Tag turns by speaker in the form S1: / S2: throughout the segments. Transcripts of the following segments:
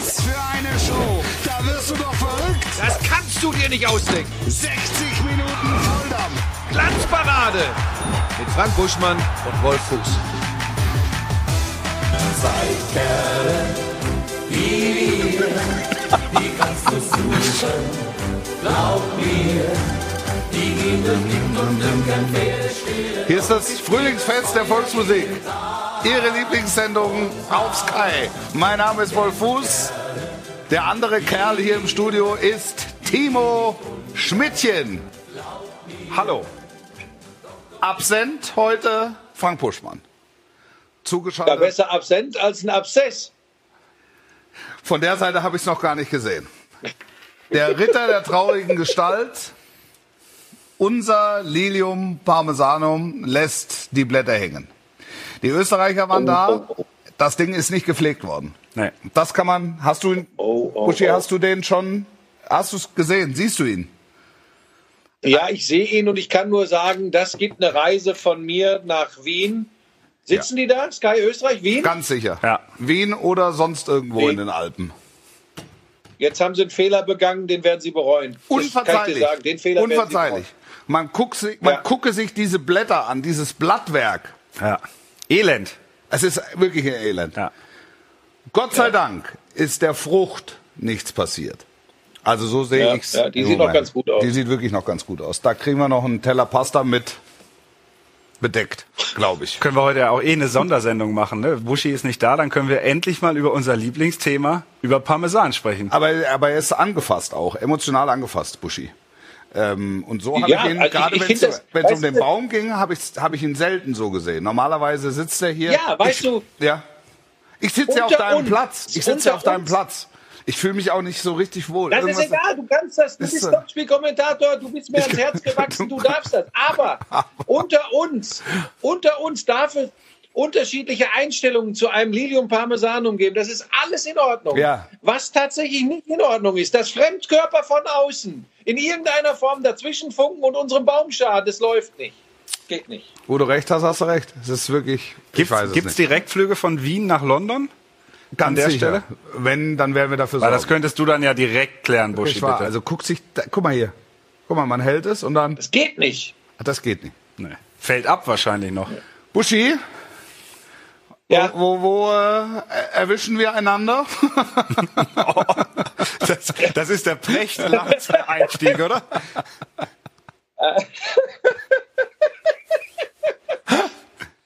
S1: Was für eine Show! Da wirst du doch verrückt!
S2: Das kannst du dir nicht ausdenken.
S1: 60 Minuten Volldampf!
S2: Glanzparade mit Frank Buschmann und Wolf Fuß.
S3: Zwei Kerle, wie wir, die kannst du suchen. Glaub mir,
S4: Hier ist das Frühlingsfest der Volksmusik. Ihre Lieblingssendung auf Sky. Mein Name ist Wolf Fuß. Der andere Kerl hier im Studio ist Timo Schmidtchen. Hallo. Absent heute Frank Puschmann.
S5: Ja,
S4: Zugeschaltet.
S5: besser absent als ein Abszess.
S4: Von der Seite habe ich es noch gar nicht gesehen. Der Ritter der traurigen Gestalt, unser Lilium Parmesanum, lässt die Blätter hängen. Die Österreicher waren da. Das Ding ist nicht gepflegt worden.
S6: Nee.
S4: Das kann man. Hast du ihn,
S5: Oh, oh,
S4: Buschi,
S5: oh.
S4: hast du den schon? Hast du es gesehen? Siehst du ihn?
S5: Ja, ich sehe ihn und ich kann nur sagen, das gibt eine Reise von mir nach Wien. Sitzen die da? Sky Österreich, Wien?
S4: Ganz sicher.
S6: Ja.
S4: Wien oder sonst irgendwo
S5: Wien.
S4: in den Alpen.
S5: Jetzt haben sie einen Fehler begangen, den werden sie bereuen. Das kann ich
S4: Unverzeihlich.
S5: dir sagen. Den Fehler werden sie
S4: Unverzeihlich. Man, guckt man
S5: Ja.
S4: gucke sich diese Blätter an, dieses Blattwerk.
S6: Ja. Elend.
S4: Es ist wirklich ein Elend.
S6: Ja.
S4: Gott sei Dank ist der Frucht nichts passiert. Also so sehe
S5: Ja,
S4: ich's.
S5: ja, die sieht noch ganz gut aus.
S4: Die sieht wirklich noch ganz gut aus. Da kriegen wir noch einen Teller Pasta mit bedeckt, glaube ich.
S6: Können wir heute ja auch eh eine Sondersendung machen. Ne? Buschi ist nicht da, dann können wir endlich mal über unser Lieblingsthema, über Parmesan sprechen.
S4: Aber, aber er ist angefasst auch, emotional angefasst, Buschi. Ähm, und so habe
S5: Ja,
S4: ich ihn,
S5: also
S4: gerade wenn es um den Baum ging, habe ich, hab ich ihn selten so gesehen. Normalerweise sitzt er hier.
S5: Ja, weißt
S4: ich,
S5: du-
S4: Ja. Ich sitze ja auf deinem
S5: uns.
S4: Platz. Ich sitze ja auf deinem
S5: uns.
S4: Platz. Ich fühle mich auch nicht so richtig wohl.
S5: Das ist
S4: Irgendwas-
S5: egal, du kannst das. Du
S4: Ist
S5: bist. Topspielkommentator, du bist mir ans Herz gewachsen, du darfst das. Aber unter uns, unter uns darf es unterschiedliche Einstellungen zu einem Lilium Parmesanum geben. Das ist alles in Ordnung.
S4: Ja.
S5: Was tatsächlich nicht in Ordnung ist, dass Fremdkörper von außen in irgendeiner Form dazwischen funken und unserem Baum schaden, das läuft nicht. Geht nicht.
S4: Wo du recht hast, hast du recht. Es ist wirklich.
S6: Gibt's,
S4: es
S6: gibt's
S4: nicht.
S6: Direktflüge von Wien nach London?
S4: Ganz
S6: an der
S4: sicher.
S6: Stelle?
S4: Wenn, dann werden wir dafür
S6: Weil
S4: sorgen.
S6: das könntest du dann ja direkt klären, Buschi,
S4: Ich war,
S6: bitte.
S4: also guck sich, da, guck mal hier. Guck mal, man hält es und dann.
S5: Das geht nicht.
S4: Das geht nicht.
S6: nee. Fällt ab wahrscheinlich noch.
S4: Buschi,
S5: Ja.
S4: wo, wo äh, erwischen wir einander?
S6: Das, das ist der Precht-Lanz-Einstieg, oder?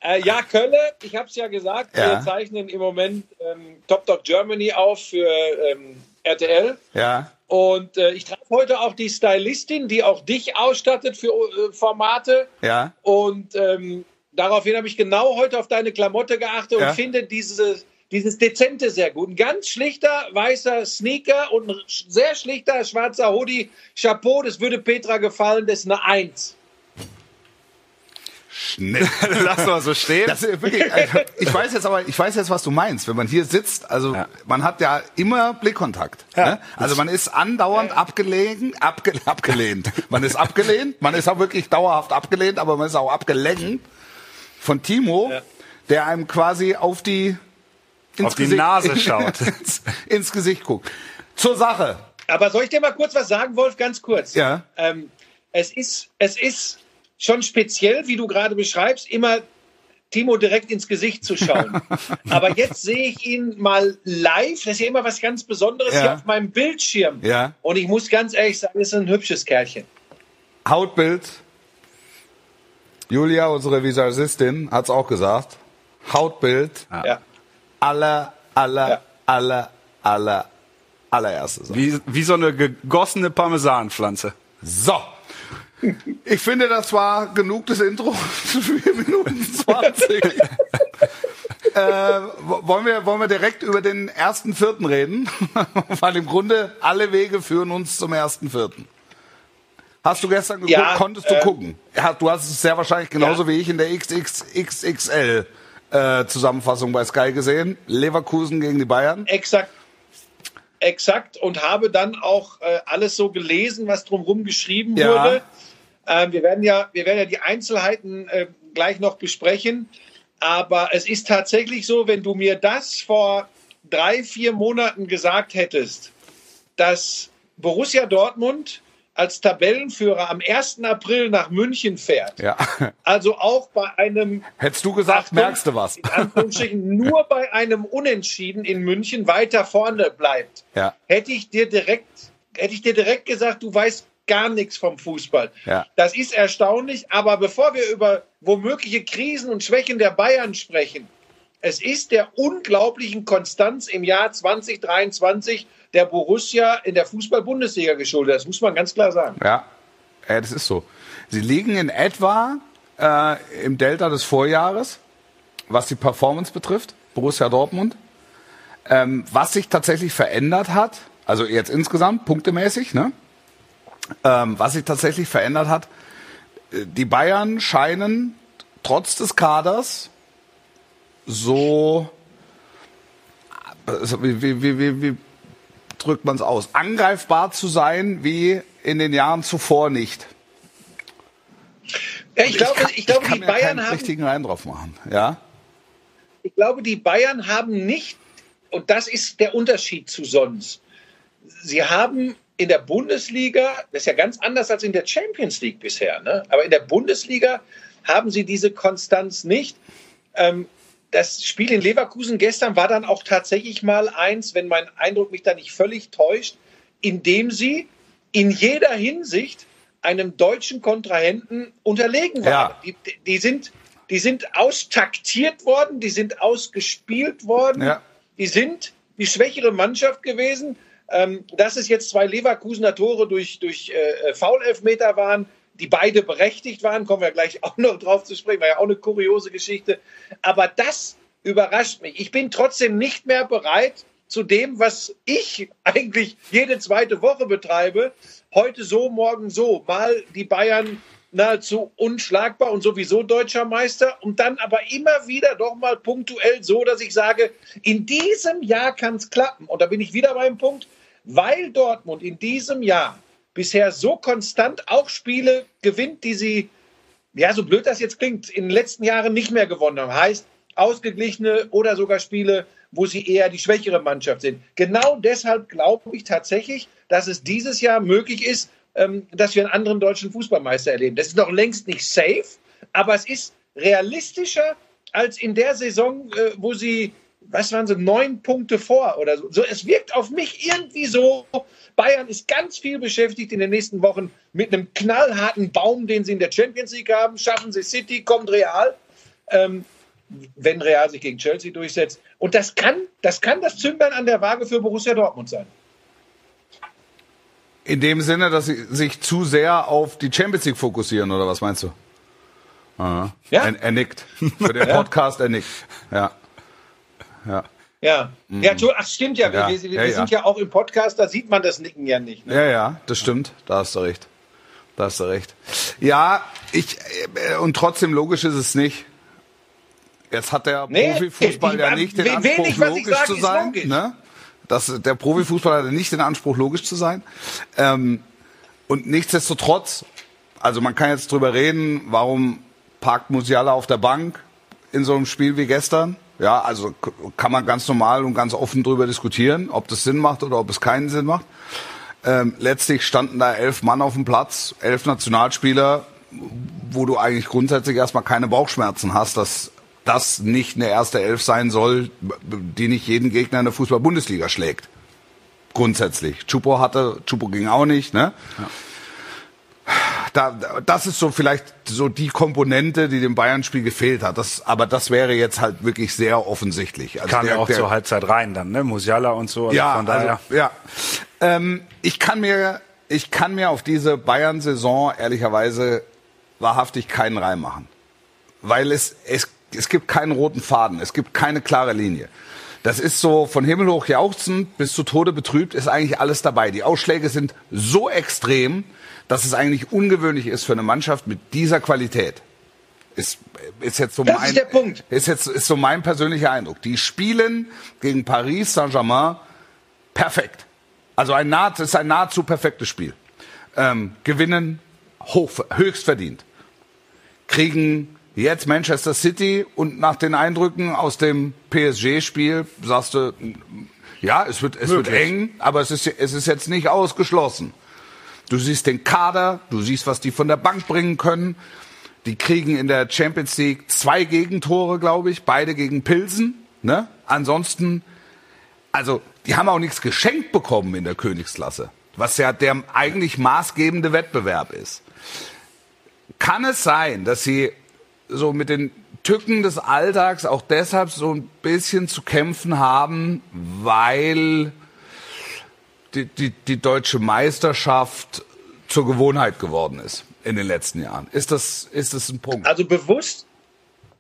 S5: Äh, ja, Kölle, ich habe es ja gesagt,
S4: Ja.
S5: wir zeichnen im Moment ähm, Top Dog Germany auf für ähm, RTL.
S4: ja.
S5: Und äh, ich traf heute auch die Stylistin, die auch dich ausstattet für äh, Formate.
S4: Ja.
S5: Und ähm, daraufhin habe ich genau heute auf deine Klamotte geachtet und
S4: Ja.
S5: finde diese, dieses Dezente sehr gut. Ein ganz schlichter weißer Sneaker und ein sehr schlichter schwarzer Hoodie. Chapeau, das würde Petra gefallen, das ist eine Eins.
S4: Schnell.
S6: Lass mal so stehen.
S4: Das wirklich, also, ich weiß jetzt aber, ich weiß jetzt, was du meinst. Wenn man hier sitzt, also
S6: Ja.
S4: man hat ja immer Blickkontakt.
S6: Ja.
S4: Ne? Also man ist andauernd abgelehnt, abge, abgelehnt. Man ist abgelehnt, man ist auch wirklich dauerhaft abgelehnt, aber man ist auch abgelenkt von Timo,
S5: Ja.
S4: der einem quasi auf die ins
S6: Auf die Nase schaut.
S4: ins, ins Gesicht guckt. Zur Sache.
S5: Aber soll ich dir mal kurz was sagen, Wolf? Ganz kurz.
S4: Ja.
S5: Ähm, es, ist, es ist schon speziell, wie du gerade beschreibst, immer Timo direkt ins Gesicht zu schauen. Aber jetzt sehe ich ihn mal live. Das ist ja immer was ganz Besonderes
S4: Ja.
S5: hier auf meinem Bildschirm.
S4: Ja.
S5: Und ich muss ganz ehrlich sagen, es ist ein hübsches Kerlchen.
S4: Hautbild. Julia, unsere Visagistin, hat's auch gesagt. Hautbild.
S5: Ja.
S4: aller, aller,
S5: Ja.
S4: aller, aller, allererste Sache.
S6: Wie, wie so eine gegossene Parmesanpflanze.
S4: So. Ich finde, das war genug des Intro. 4 Minuten 20. äh, wo- wollen, wir, wollen wir direkt über den ersten Vierten reden? Weil im Grunde alle Wege führen uns zum ersten Vierten. Hast du gestern geguckt?
S5: Ja,
S4: Konntest du
S5: ähm,
S4: gucken? Du hast es sehr wahrscheinlich genauso
S5: Ja.
S4: wie ich in der XXXL äh, Zusammenfassung bei Sky gesehen. Leverkusen gegen die Bayern.
S5: Exakt. Exakt. Und habe dann auch äh, alles so gelesen, was drumherum geschrieben
S4: Ja.
S5: wurde. Ähm, wir, werden ja, wir werden ja die Einzelheiten äh, gleich noch besprechen. Aber es ist tatsächlich so, wenn du mir das vor drei, vier Monaten gesagt hättest, dass Borussia Dortmund als Tabellenführer am 1. April nach München fährt,
S4: Ja.
S5: also auch bei einem
S4: Hättest du gesagt,
S5: Achtung,
S4: merkst du was?
S5: Nur bei einem Unentschieden in München weiter vorne bleibt,
S4: Ja.
S5: hätte ich dir direkt, hätte ich dir direkt gesagt, du weißt gar nichts vom Fußball.
S4: Ja.
S5: Das ist erstaunlich, aber bevor wir über womögliche Krisen und Schwächen der Bayern sprechen, es ist der unglaublichen Konstanz im Jahr 2023 der Borussia in der Fußball-Bundesliga geschuldet. Das muss man ganz klar sagen.
S4: Ja, ja das ist so. Sie liegen in etwa äh, im Delta des Vorjahres, was die Performance betrifft, Borussia Dortmund. Ähm, was sich tatsächlich verändert hat, also jetzt insgesamt punktemäßig, ne? Ähm, was sich tatsächlich verändert hat, äh, die Bayern scheinen trotz des Kaders so, also wie, wie, wie, wie, drückt man es aus, angreifbar zu sein wie in den Jahren zuvor nicht.
S5: Ja, ich, glaube,
S4: kann,
S5: ich glaube,
S4: kann
S5: die
S4: mir
S5: Bayern
S4: keinen
S5: haben
S4: richtigen Reim drauf machen. Ja,
S5: ich glaube, die Bayern haben nicht, und das ist der Unterschied zu sonst, sie haben in der Bundesliga, das ist ja ganz anders als in der Champions League bisher, ne? aber in der Bundesliga haben sie diese Konstanz nicht. Ähm, das Spiel in Leverkusen gestern war dann auch tatsächlich mal eins, wenn mein Eindruck mich da nicht völlig täuscht, in dem sie in jeder Hinsicht einem deutschen Kontrahenten unterlegen waren.
S4: Ja.
S5: Die, die, sind, die sind austaktiert worden, die sind ausgespielt worden,
S4: Ja.
S5: die sind die schwächere Mannschaft gewesen. Ähm, dass es jetzt zwei Leverkusener Tore durch, durch äh, Foulelfmeter waren, die beide berechtigt waren, kommen wir gleich auch noch drauf zu sprechen, war ja auch eine kuriose Geschichte. Aber das überrascht mich. Ich bin trotzdem nicht mehr bereit zu dem, was ich eigentlich jede zweite Woche betreibe. Heute so, morgen so. Mal die Bayern nahezu unschlagbar und sowieso deutscher Meister und dann aber immer wieder doch mal punktuell so, dass ich sage, in diesem Jahr kann es klappen. Und da bin ich wieder beim Punkt, weil Dortmund in diesem Jahr bisher so konstant auch Spiele gewinnt, die sie, ja, so blöd das jetzt klingt, in den letzten Jahren nicht mehr gewonnen haben. Heißt, ausgeglichene oder sogar Spiele, wo sie eher die schwächere Mannschaft sind. Genau deshalb glaube ich tatsächlich, dass es dieses Jahr möglich ist, ähm, dass wir einen anderen deutschen Fußballmeister erleben. Das ist noch längst nicht safe, aber es ist realistischer als in der Saison, äh, wo sie, was waren sie, neun Punkte vor oder so. so. Es wirkt auf mich irgendwie so, Bayern ist ganz viel beschäftigt in den nächsten Wochen mit einem knallharten Baum, den sie in der Champions League haben. Schaffen sie City, kommt Real. Ähm, wenn Real sich gegen Chelsea durchsetzt. Und das kann, das kann das Zünglein an der Waage für Borussia Dortmund sein.
S4: in dem Sinne, dass sie sich zu sehr auf die Champions League fokussieren, oder was meinst du? Aha.
S5: Ja.
S4: Er, er nickt. Für den Podcast, er nickt. Ja. Ja.
S5: Ja, ja Entschuldigung, ach stimmt ja,
S4: Mhm. Ja,
S5: wir, wir,
S4: ja,
S5: wir
S4: ja.
S5: sind ja auch im Podcast, da sieht man das Nicken ja nicht. Ne?
S4: Ja, ja, das stimmt. Da hast du recht. Da hast du recht. Ja, ich äh, und trotzdem logisch ist es nicht. Jetzt hat der
S5: Nee,
S4: Profifußball ja nicht den
S5: wenig,
S4: Anspruch, logisch
S5: sag,
S4: zu sein.
S5: logisch.
S4: Ne? Das, der Profifußball hat ja nicht den Anspruch, logisch zu sein. Ähm, und nichtsdestotrotz, also man kann jetzt drüber reden, warum parkt Musiala auf der Bank in so einem Spiel wie gestern. Ja, also kann man ganz normal und ganz offen drüber diskutieren, ob das Sinn macht oder ob es keinen Sinn macht. Ähm, letztlich standen da elf Mann auf dem Platz, elf Nationalspieler, wo du eigentlich grundsätzlich erstmal keine Bauchschmerzen hast, dass das nicht eine erste Elf sein soll, die nicht jeden Gegner in der Fußball-Bundesliga schlägt. Grundsätzlich. Chupo hatte, Chupo ging auch nicht, ne? Da, das ist so vielleicht so die Komponente, die dem Bayern-Spiel gefehlt hat. Das, aber das wäre jetzt halt wirklich sehr offensichtlich. Also
S6: Kam ja
S4: der-
S6: auch
S4: der-
S6: zur Halbzeit rein dann, ne? Musiala und so. Also
S4: ja,
S6: von daher.
S4: also, ja. Ähm, ich kann mir, ich kann mir auf diese Bayern-Saison ehrlicherweise wahrhaftig keinen Reim machen, weil es, es, es gibt keinen roten Faden, es gibt keine klare Linie. Das ist so von Himmel hoch jauchzend bis zu Tode betrübt ist eigentlich alles dabei. Die Ausschläge sind so extrem, dass es eigentlich ungewöhnlich ist für eine Mannschaft mit dieser Qualität. Ist, ist jetzt so
S5: Das
S4: mein,
S5: ist der Punkt.
S4: Ist jetzt ist so mein persönlicher Eindruck. Die spielen gegen Paris Saint-Germain perfekt. Also ein nahezu, ist ein nahezu perfektes Spiel. Ähm, gewinnen hoch, höchst verdient. Kriegen Jetzt Manchester City und nach den Eindrücken aus dem PSG-Spiel sagst du, ja, es wird, es wird eng, aber es ist, es ist jetzt nicht ausgeschlossen. Du siehst den Kader, du siehst, was die von der Bank bringen können. Die kriegen in der Champions League zwei Gegentore, glaube ich, beide gegen Pilsen. Ne? Ansonsten, also die haben auch nichts geschenkt bekommen in der Königsklasse, was ja der eigentlich maßgebende Wettbewerb ist. Kann es sein, dass sie so mit den Tücken des Alltags auch deshalb so ein bisschen zu kämpfen haben, weil die, die, die deutsche Meisterschaft zur Gewohnheit geworden ist in den letzten Jahren. Ist das, ist das ein Punkt?
S5: Also bewusst,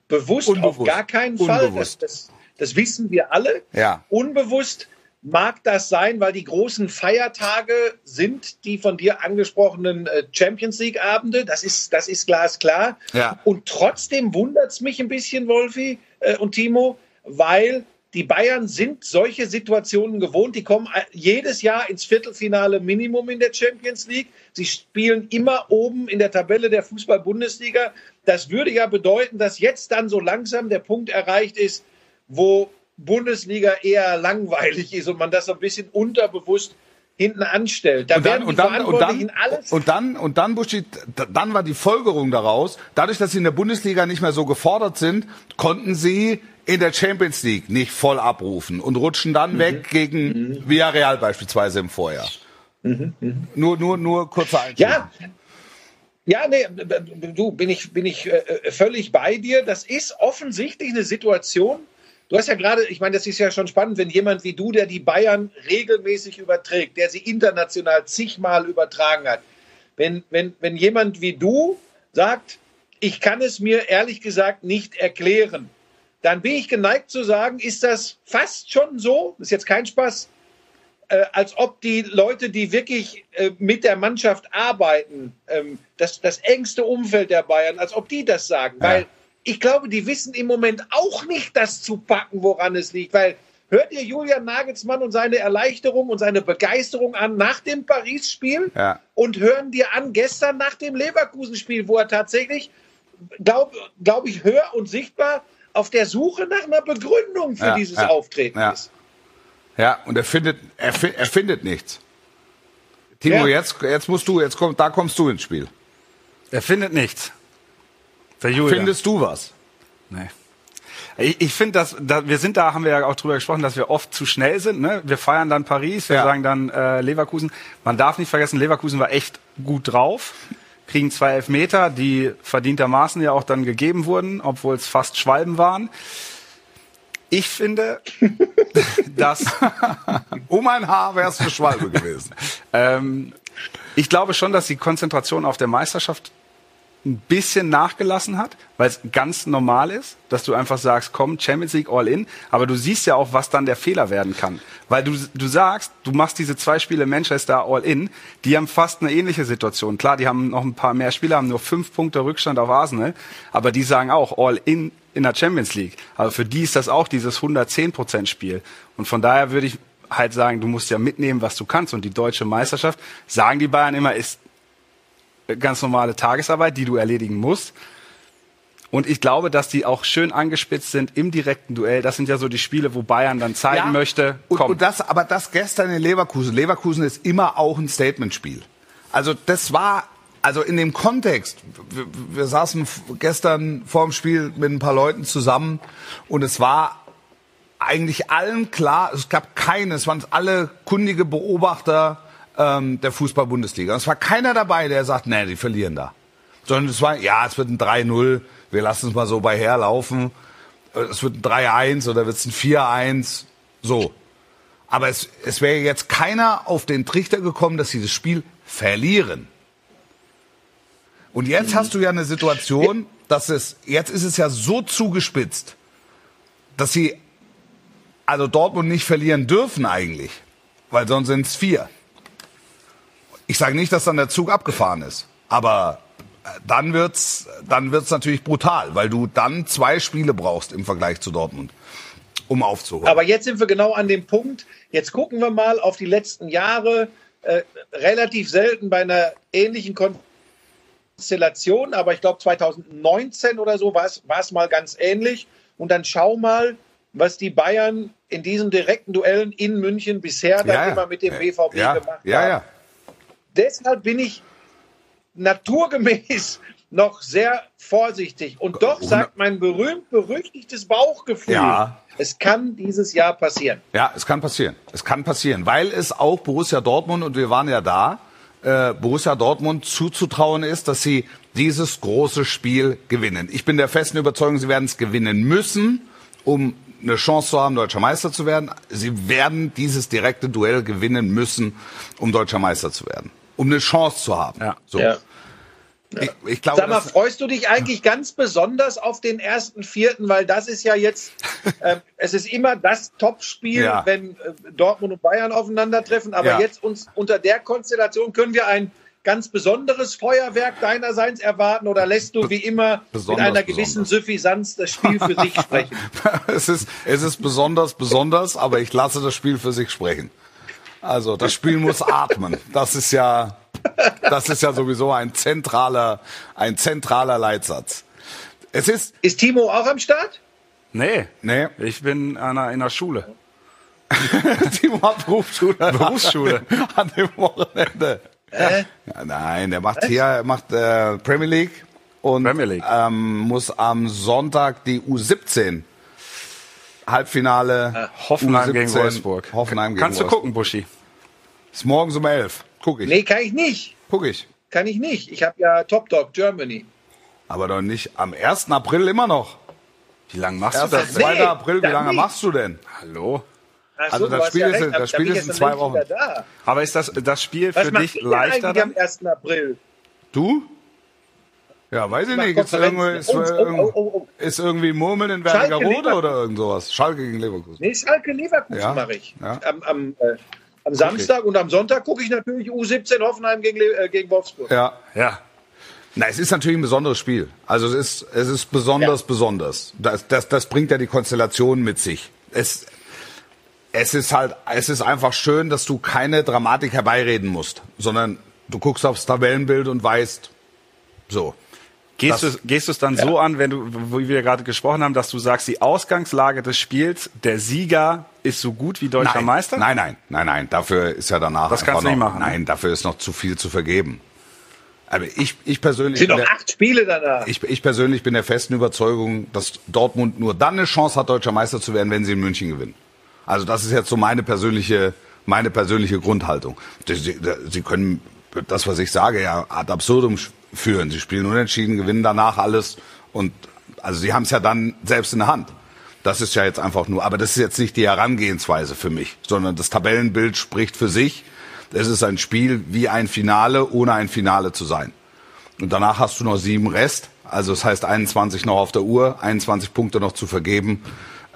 S5: bewusst
S4: Unbewusst.
S5: auf gar keinen Fall. Das, das, das, wissen wir alle.
S4: Ja.
S5: Unbewusst mag das sein, weil die großen Feiertage sind die von dir angesprochenen äh, Champions League-Abende. Das ist, das ist glasklar.
S4: Ja.
S5: Und trotzdem wundert es mich ein bisschen, Wolfi äh, und Timo, weil die Bayern sind solche Situationen gewohnt. Die kommen äh, jedes Jahr ins Viertelfinale Minimum in der Champions League. Sie spielen immer oben in der Tabelle der Fußball-Bundesliga. Das würde ja bedeuten, dass jetzt dann so langsam der Punkt erreicht ist, wo Bundesliga eher langweilig ist und man das so ein bisschen unterbewusst hinten anstellt. Da
S4: und dann, und dann, und dann,
S5: alles
S4: und dann, und dann, Buschi, dann war die Folgerung daraus, dadurch, dass sie in der Bundesliga nicht mehr so gefordert sind, konnten sie in der Champions League nicht voll abrufen und rutschen dann mhm. weg gegen mhm. Villarreal beispielsweise im Vorjahr. Mhm. Mhm. Nur, nur, nur kurzer Einschub.
S5: Ja. Ja, nee, du bin ich bin ich äh, äh, völlig bei dir. Das ist offensichtlich eine Situation, Du hast ja gerade, ich meine, das ist ja schon spannend, wenn jemand wie du, der die Bayern regelmäßig überträgt, der sie international zigmal übertragen hat, wenn, wenn, wenn jemand wie du sagt, ich kann es mir ehrlich gesagt nicht erklären, dann bin ich geneigt zu sagen, ist das fast schon so, ist jetzt kein Spaß, äh, als ob die Leute, die wirklich äh, mit der Mannschaft arbeiten, ähm, das, das engste Umfeld der Bayern, als ob die das sagen. Ja. Weil ich glaube, die wissen im Moment auch nicht, das zu packen, woran es liegt, weil hört ihr Julian Nagelsmann und seine Erleichterung und seine Begeisterung an nach dem Paris-Spiel
S4: ja.
S5: und hören dir an gestern nach dem Leverkusen-Spiel, wo er tatsächlich, glaube glaub ich, höher und sichtbar auf der Suche nach einer Begründung für
S4: ja,
S5: dieses
S4: ja,
S5: Auftreten ist.
S4: Ja, und er findet, er, er findet nichts. Timo, jetzt, jetzt musst du, jetzt komm, da kommst du ins Spiel.
S6: Er findet nichts.
S4: Findest du was?
S6: Nee. Ich, ich finde, dass, dass wir sind da, haben wir ja auch drüber gesprochen, dass wir oft zu schnell sind. Ne? Wir feiern dann Paris, wir
S4: ja.
S6: sagen dann äh, Leverkusen. Man darf nicht vergessen, Leverkusen war echt gut drauf, kriegen zwei Elfmeter, die verdientermaßen ja auch dann gegeben wurden, obwohl es fast Schwalben waren. Ich finde, dass
S4: um ein Haar wäre es eine Schwalbe gewesen.
S6: Ähm, ich glaube schon, dass die Konzentration auf der Meisterschaft ein bisschen nachgelassen hat, weil es ganz normal ist, dass du einfach sagst, komm, Champions League all in, aber du siehst ja auch, was dann der Fehler werden kann. Weil du, du sagst, du machst diese zwei Spiele Manchester all in, die haben fast eine ähnliche Situation. Klar, die haben noch ein paar mehr Spiele, haben nur fünf Punkte Rückstand auf Arsenal, aber die sagen auch all in in der Champions League. Also für die ist das auch dieses 110% Spiel. Und von daher würde ich halt sagen, du musst ja mitnehmen, was du kannst. Und die deutsche Meisterschaft, sagen die Bayern immer, ist ganz normale Tagesarbeit, die du erledigen musst. Und ich glaube, dass die auch schön angespitzt sind im direkten Duell. Das sind ja so die Spiele, wo Bayern dann zeigen ja,
S4: möchte,
S6: komm.
S4: Und, und das, aber das gestern in Leverkusen. Leverkusen ist immer auch ein Statement-Spiel. Also das war, also in dem Kontext, wir, wir saßen gestern vor dem Spiel mit ein paar Leuten zusammen und es war eigentlich allen klar, es gab keine, es waren alle kundige Beobachter, ähm, der Fußball-Bundesliga. Es war keiner dabei, der sagt, nee, die verlieren da. Sondern es war, ja, es wird ein 3-0, wir lassen es mal so bei herlaufen. Äh, es wird ein 3-1 oder wird es ein 4-1, so. Aber es, es wäre jetzt keiner auf den Trichter gekommen, dass sie das Spiel verlieren. Und jetzt hast du ja eine Situation, dass es, jetzt ist es ja so zugespitzt, dass sie also Dortmund nicht verlieren dürfen eigentlich, weil sonst sind es vier. Ich sage nicht, dass dann der Zug abgefahren ist, aber äh, dann wird's dann wird's natürlich brutal, weil du dann zwei Spiele brauchst im Vergleich zu Dortmund, um aufzuholen.
S5: Aber jetzt sind wir genau an dem Punkt. Jetzt gucken wir mal auf die letzten Jahre. Äh, relativ selten bei einer ähnlichen Konstellation, aber ich glaube 2019 oder so war es mal ganz ähnlich. Und dann schau mal, was die Bayern in diesen direkten Duellen in München bisher ja, dann
S4: ja.
S5: immer mit dem BVB
S4: ja,
S5: gemacht haben.
S4: Ja, ja.
S5: Deshalb bin ich naturgemäß noch sehr vorsichtig. Und doch sagt mein berühmt-berüchtigtes Bauchgefühl,
S4: Ja.
S5: es kann dieses Jahr passieren.
S4: Ja, es kann passieren. Es kann passieren, weil es auch Borussia Dortmund, und wir waren ja da, äh, Borussia Dortmund zuzutrauen ist, dass sie dieses große Spiel gewinnen. Ich bin der festen Überzeugung, sie werden es gewinnen müssen, um eine Chance zu haben, deutscher Meister zu werden. Sie werden dieses direkte Duell gewinnen müssen, um deutscher Meister zu werden. Um eine Chance zu haben.
S6: Ja.
S4: So.
S5: Ja.
S4: Ich, ich glaube,
S5: Sag mal, freust du dich eigentlich ganz besonders auf den ersten Vierten, weil das ist ja jetzt, äh, es ist immer das Topspiel,
S4: Ja.
S5: wenn äh, Dortmund und Bayern aufeinandertreffen. Aber
S4: Ja.
S5: jetzt uns unter der Konstellation können wir ein ganz besonderes Feuerwerk deinerseits erwarten oder lässt du wie immer mit
S4: Besonders,
S5: einer gewissen
S4: besonders.
S5: Suffisanz das Spiel für sich sprechen?
S4: es ist, es ist besonders, besonders, aber ich lasse das Spiel für sich sprechen. Also, das Spiel muss atmen. Das ist ja, das ist ja sowieso ein zentraler, ein zentraler Leitsatz. Es ist,
S5: Ist Timo auch am Start?
S6: Nee,
S4: nee,
S6: ich bin an einer, in der Schule.
S4: Timo hat Berufsschule.
S6: Berufsschule.
S4: An dem Wochenende. Ja, nein, der macht hier, er macht äh, Premier League und
S6: Premier League.
S4: Ähm, muss am Sonntag die U17 Halbfinale
S6: Hoffenheim gegen
S4: U17
S6: Wolfsburg.
S4: Hoffenheim gegen
S6: Kannst du
S4: Wolfsburg.
S6: gucken, Buschi?
S4: Ist morgens um elf. Guck ich.
S5: Nee, kann ich nicht.
S4: Guck ich.
S5: Kann ich nicht. Ich habe ja Top Dog Germany.
S4: Aber doch nicht am 1. April immer noch.
S6: Wie lange machst
S4: 1.
S6: du das?
S5: nee,
S4: 2. April, wie lange
S5: nicht.
S4: machst du denn?
S6: Hallo?
S4: Also
S5: du
S4: das
S5: hast
S4: Spiel
S5: ja
S4: ist-
S5: recht.
S4: das Spiel ist in zwei Wochen.
S5: Da.
S6: Aber ist das, das Spiel
S5: Was
S6: für dich leichter
S5: am
S6: dann?
S5: 1. April?
S4: Du? Ja, weiß ich nicht. Ist irgendwie, ist.
S5: Oh, oh, oh,
S4: ist irgendwie Murmeln in Wernigerode oder irgend sowas? Schalke gegen Leverkusen.
S5: Nee, Schalke Leverkusen
S4: Ja,
S5: mache ich.
S4: ja.
S5: Am, am, äh, am Samstag und am Sonntag gucke ich natürlich U17 Hoffenheim gegen, äh, gegen Wolfsburg.
S4: Ja.
S6: Ja.
S4: Na, es ist natürlich ein besonderes Spiel. Also es ist, es ist besonders,
S5: Ja.
S4: besonders. Das, das, das bringt ja die Konstellation mit sich. Es, es ist halt, es ist einfach schön, dass du keine Dramatik herbeireden musst, sondern du guckst aufs Tabellenbild und weißt, so.
S6: Gehst du, gehst du es dann so an, wenn du, wie wir gerade gesprochen haben, dass du sagst, die Ausgangslage des Spiels, der Sieger ist so gut wie deutscher
S4: nein,
S6: Meister?
S4: Nein, nein, nein, nein. Dafür ist ja danach
S6: Das kannst du nicht
S4: noch,
S6: machen, ne?
S4: Nein, dafür ist noch zu viel zu vergeben. Aber ich, ich persönlich.
S5: Es sind
S4: bin
S5: noch
S4: der-
S5: acht Spiele danach.
S4: Ich, ich persönlich bin der festen Überzeugung, dass Dortmund nur dann eine Chance hat, deutscher Meister zu werden, wenn sie in München gewinnen. Also das ist jetzt so meine persönliche, meine persönliche Grundhaltung. Sie, sie, sie können das, was ich sage, ja ad absurdum führen. Sie spielen unentschieden, gewinnen danach alles und also sie haben es ja dann selbst in der Hand. Das ist ja jetzt einfach nur, aber das ist jetzt nicht die Herangehensweise für mich, sondern das Tabellenbild spricht für sich. Es ist ein Spiel wie ein Finale, ohne ein Finale zu sein. Und danach hast du noch sieben Rest. Also das heißt 21 noch auf der Uhr, 21 Punkte noch zu vergeben.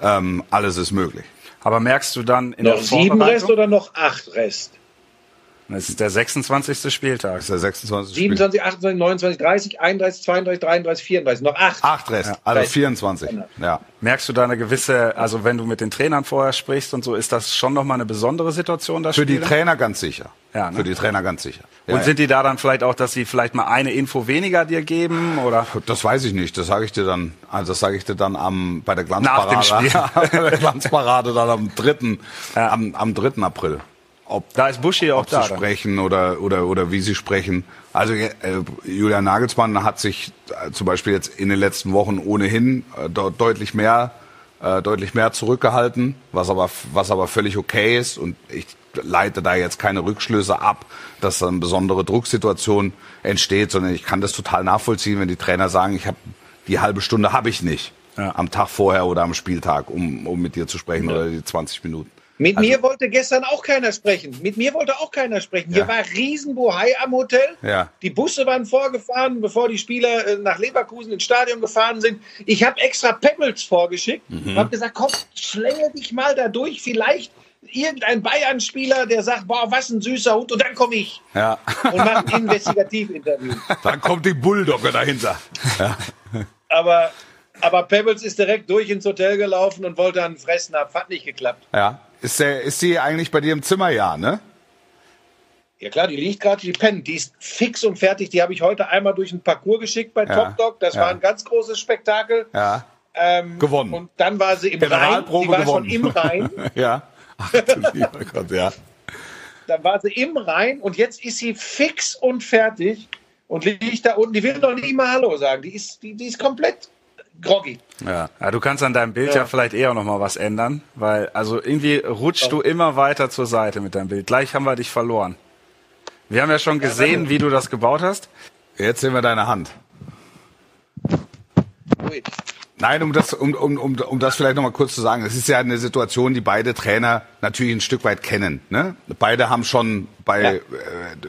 S4: Ähm, alles ist möglich.
S6: Aber merkst du dann in
S5: noch
S6: der
S5: sieben
S6: Vorbereitung?
S5: Rest oder noch acht Rest?
S6: Das ist der 26. Spieltag.
S4: Das ist der 26. Spiel.
S5: 27, 28, 29, 30, 31, 32, 33, 34. Noch acht.
S4: Acht Rest, also
S5: Rest.
S4: 24. Ja.
S6: Merkst du da eine gewisse, also wenn du mit den Trainern vorher sprichst und so, ist das schon nochmal eine besondere Situation, das
S4: Für die
S6: Spiel?
S4: Trainer ganz sicher.
S6: Ja, ne?
S4: Für die Trainer ganz sicher.
S6: Und
S4: Ja,
S6: sind die da dann vielleicht auch, dass sie vielleicht mal eine Info weniger dir geben oder?
S4: Das weiß ich nicht. Das sage ich dir dann. Also das sage ich dir dann am bei der
S6: Nach dem
S4: Glanzparade. bei der Glanzparade dann am dritten,
S6: Ja.
S4: am, am 3. April. Ob
S6: Da ist Buschi auch
S4: ob
S6: da. dann.
S4: sprechen oder oder oder wie sie sprechen. Also äh, Julian Nagelsmann hat sich äh, zum Beispiel jetzt in den letzten Wochen ohnehin äh, de deutlich mehr äh, deutlich mehr zurückgehalten, was aber was aber völlig okay ist und ich leite da jetzt keine Rückschlüsse ab, dass da eine besondere Drucksituation entsteht, sondern ich kann das total nachvollziehen, wenn die Trainer sagen, ich habe die halbe Stunde habe ich nicht
S6: Ja.
S4: am Tag vorher oder am Spieltag, um um mit dir zu sprechen oder die 20 Minuten.
S5: Mit
S4: Also-
S5: mir wollte gestern auch keiner sprechen. Mit mir wollte auch keiner sprechen. Hier
S4: Ja.
S5: war Riesenbohai am Hotel.
S4: Ja.
S5: Die Busse waren vorgefahren, bevor die Spieler äh, nach Leverkusen ins Stadion gefahren sind. Ich habe extra Pebbles vorgeschickt
S4: Mhm.
S5: und habe gesagt, komm, schlängel dich mal da durch. Vielleicht irgendein Bayern-Spieler, der sagt, boah, was ein süßer Hund. Und dann komme ich
S4: Ja.
S5: und mache ein Investigativinterview.
S4: Dann kommt die Bulldogge dahinter. Ja.
S5: Aber, aber Pebbles ist direkt durch ins Hotel gelaufen und wollte einen fressen ab. Hat nicht geklappt.
S4: Ja. Ist, der, ist sie eigentlich bei dir im Zimmer? Ja, ne?
S5: Ja klar, die liegt gerade, die pennt. Die ist fix und fertig. Die habe ich heute einmal durch den Parcours geschickt bei
S4: Ja.
S5: Top Dog. Das
S4: Ja.
S5: war ein ganz großes Spektakel.
S4: Ja.
S5: Ähm,
S4: Gewonnen.
S5: Und dann war sie im Rhein. Sie war
S4: gewonnen.
S5: schon im Rhein.
S4: Ja. Ach du lieber Gott, ja.
S5: Dann war sie im Rhein und jetzt ist sie fix und fertig und liegt da unten. Die will noch nicht mal Hallo sagen. Die ist, die, die ist komplett groggy.
S6: Ja. ja, du kannst an deinem Bild ja,
S5: Ja.
S6: vielleicht eher noch mal was ändern, weil also irgendwie rutschst du immer weiter zur Seite mit deinem Bild. Gleich haben wir dich verloren. Wir haben ja schon gesehen, wie du das gebaut hast.
S4: Jetzt sehen wir deine Hand.
S5: Ui.
S4: Nein, um das, um, um, um, um das vielleicht nochmal kurz zu sagen, es ist ja eine Situation, die beide Trainer natürlich ein Stück weit kennen. Ne? Beide haben schon bei
S5: Ja.
S4: äh,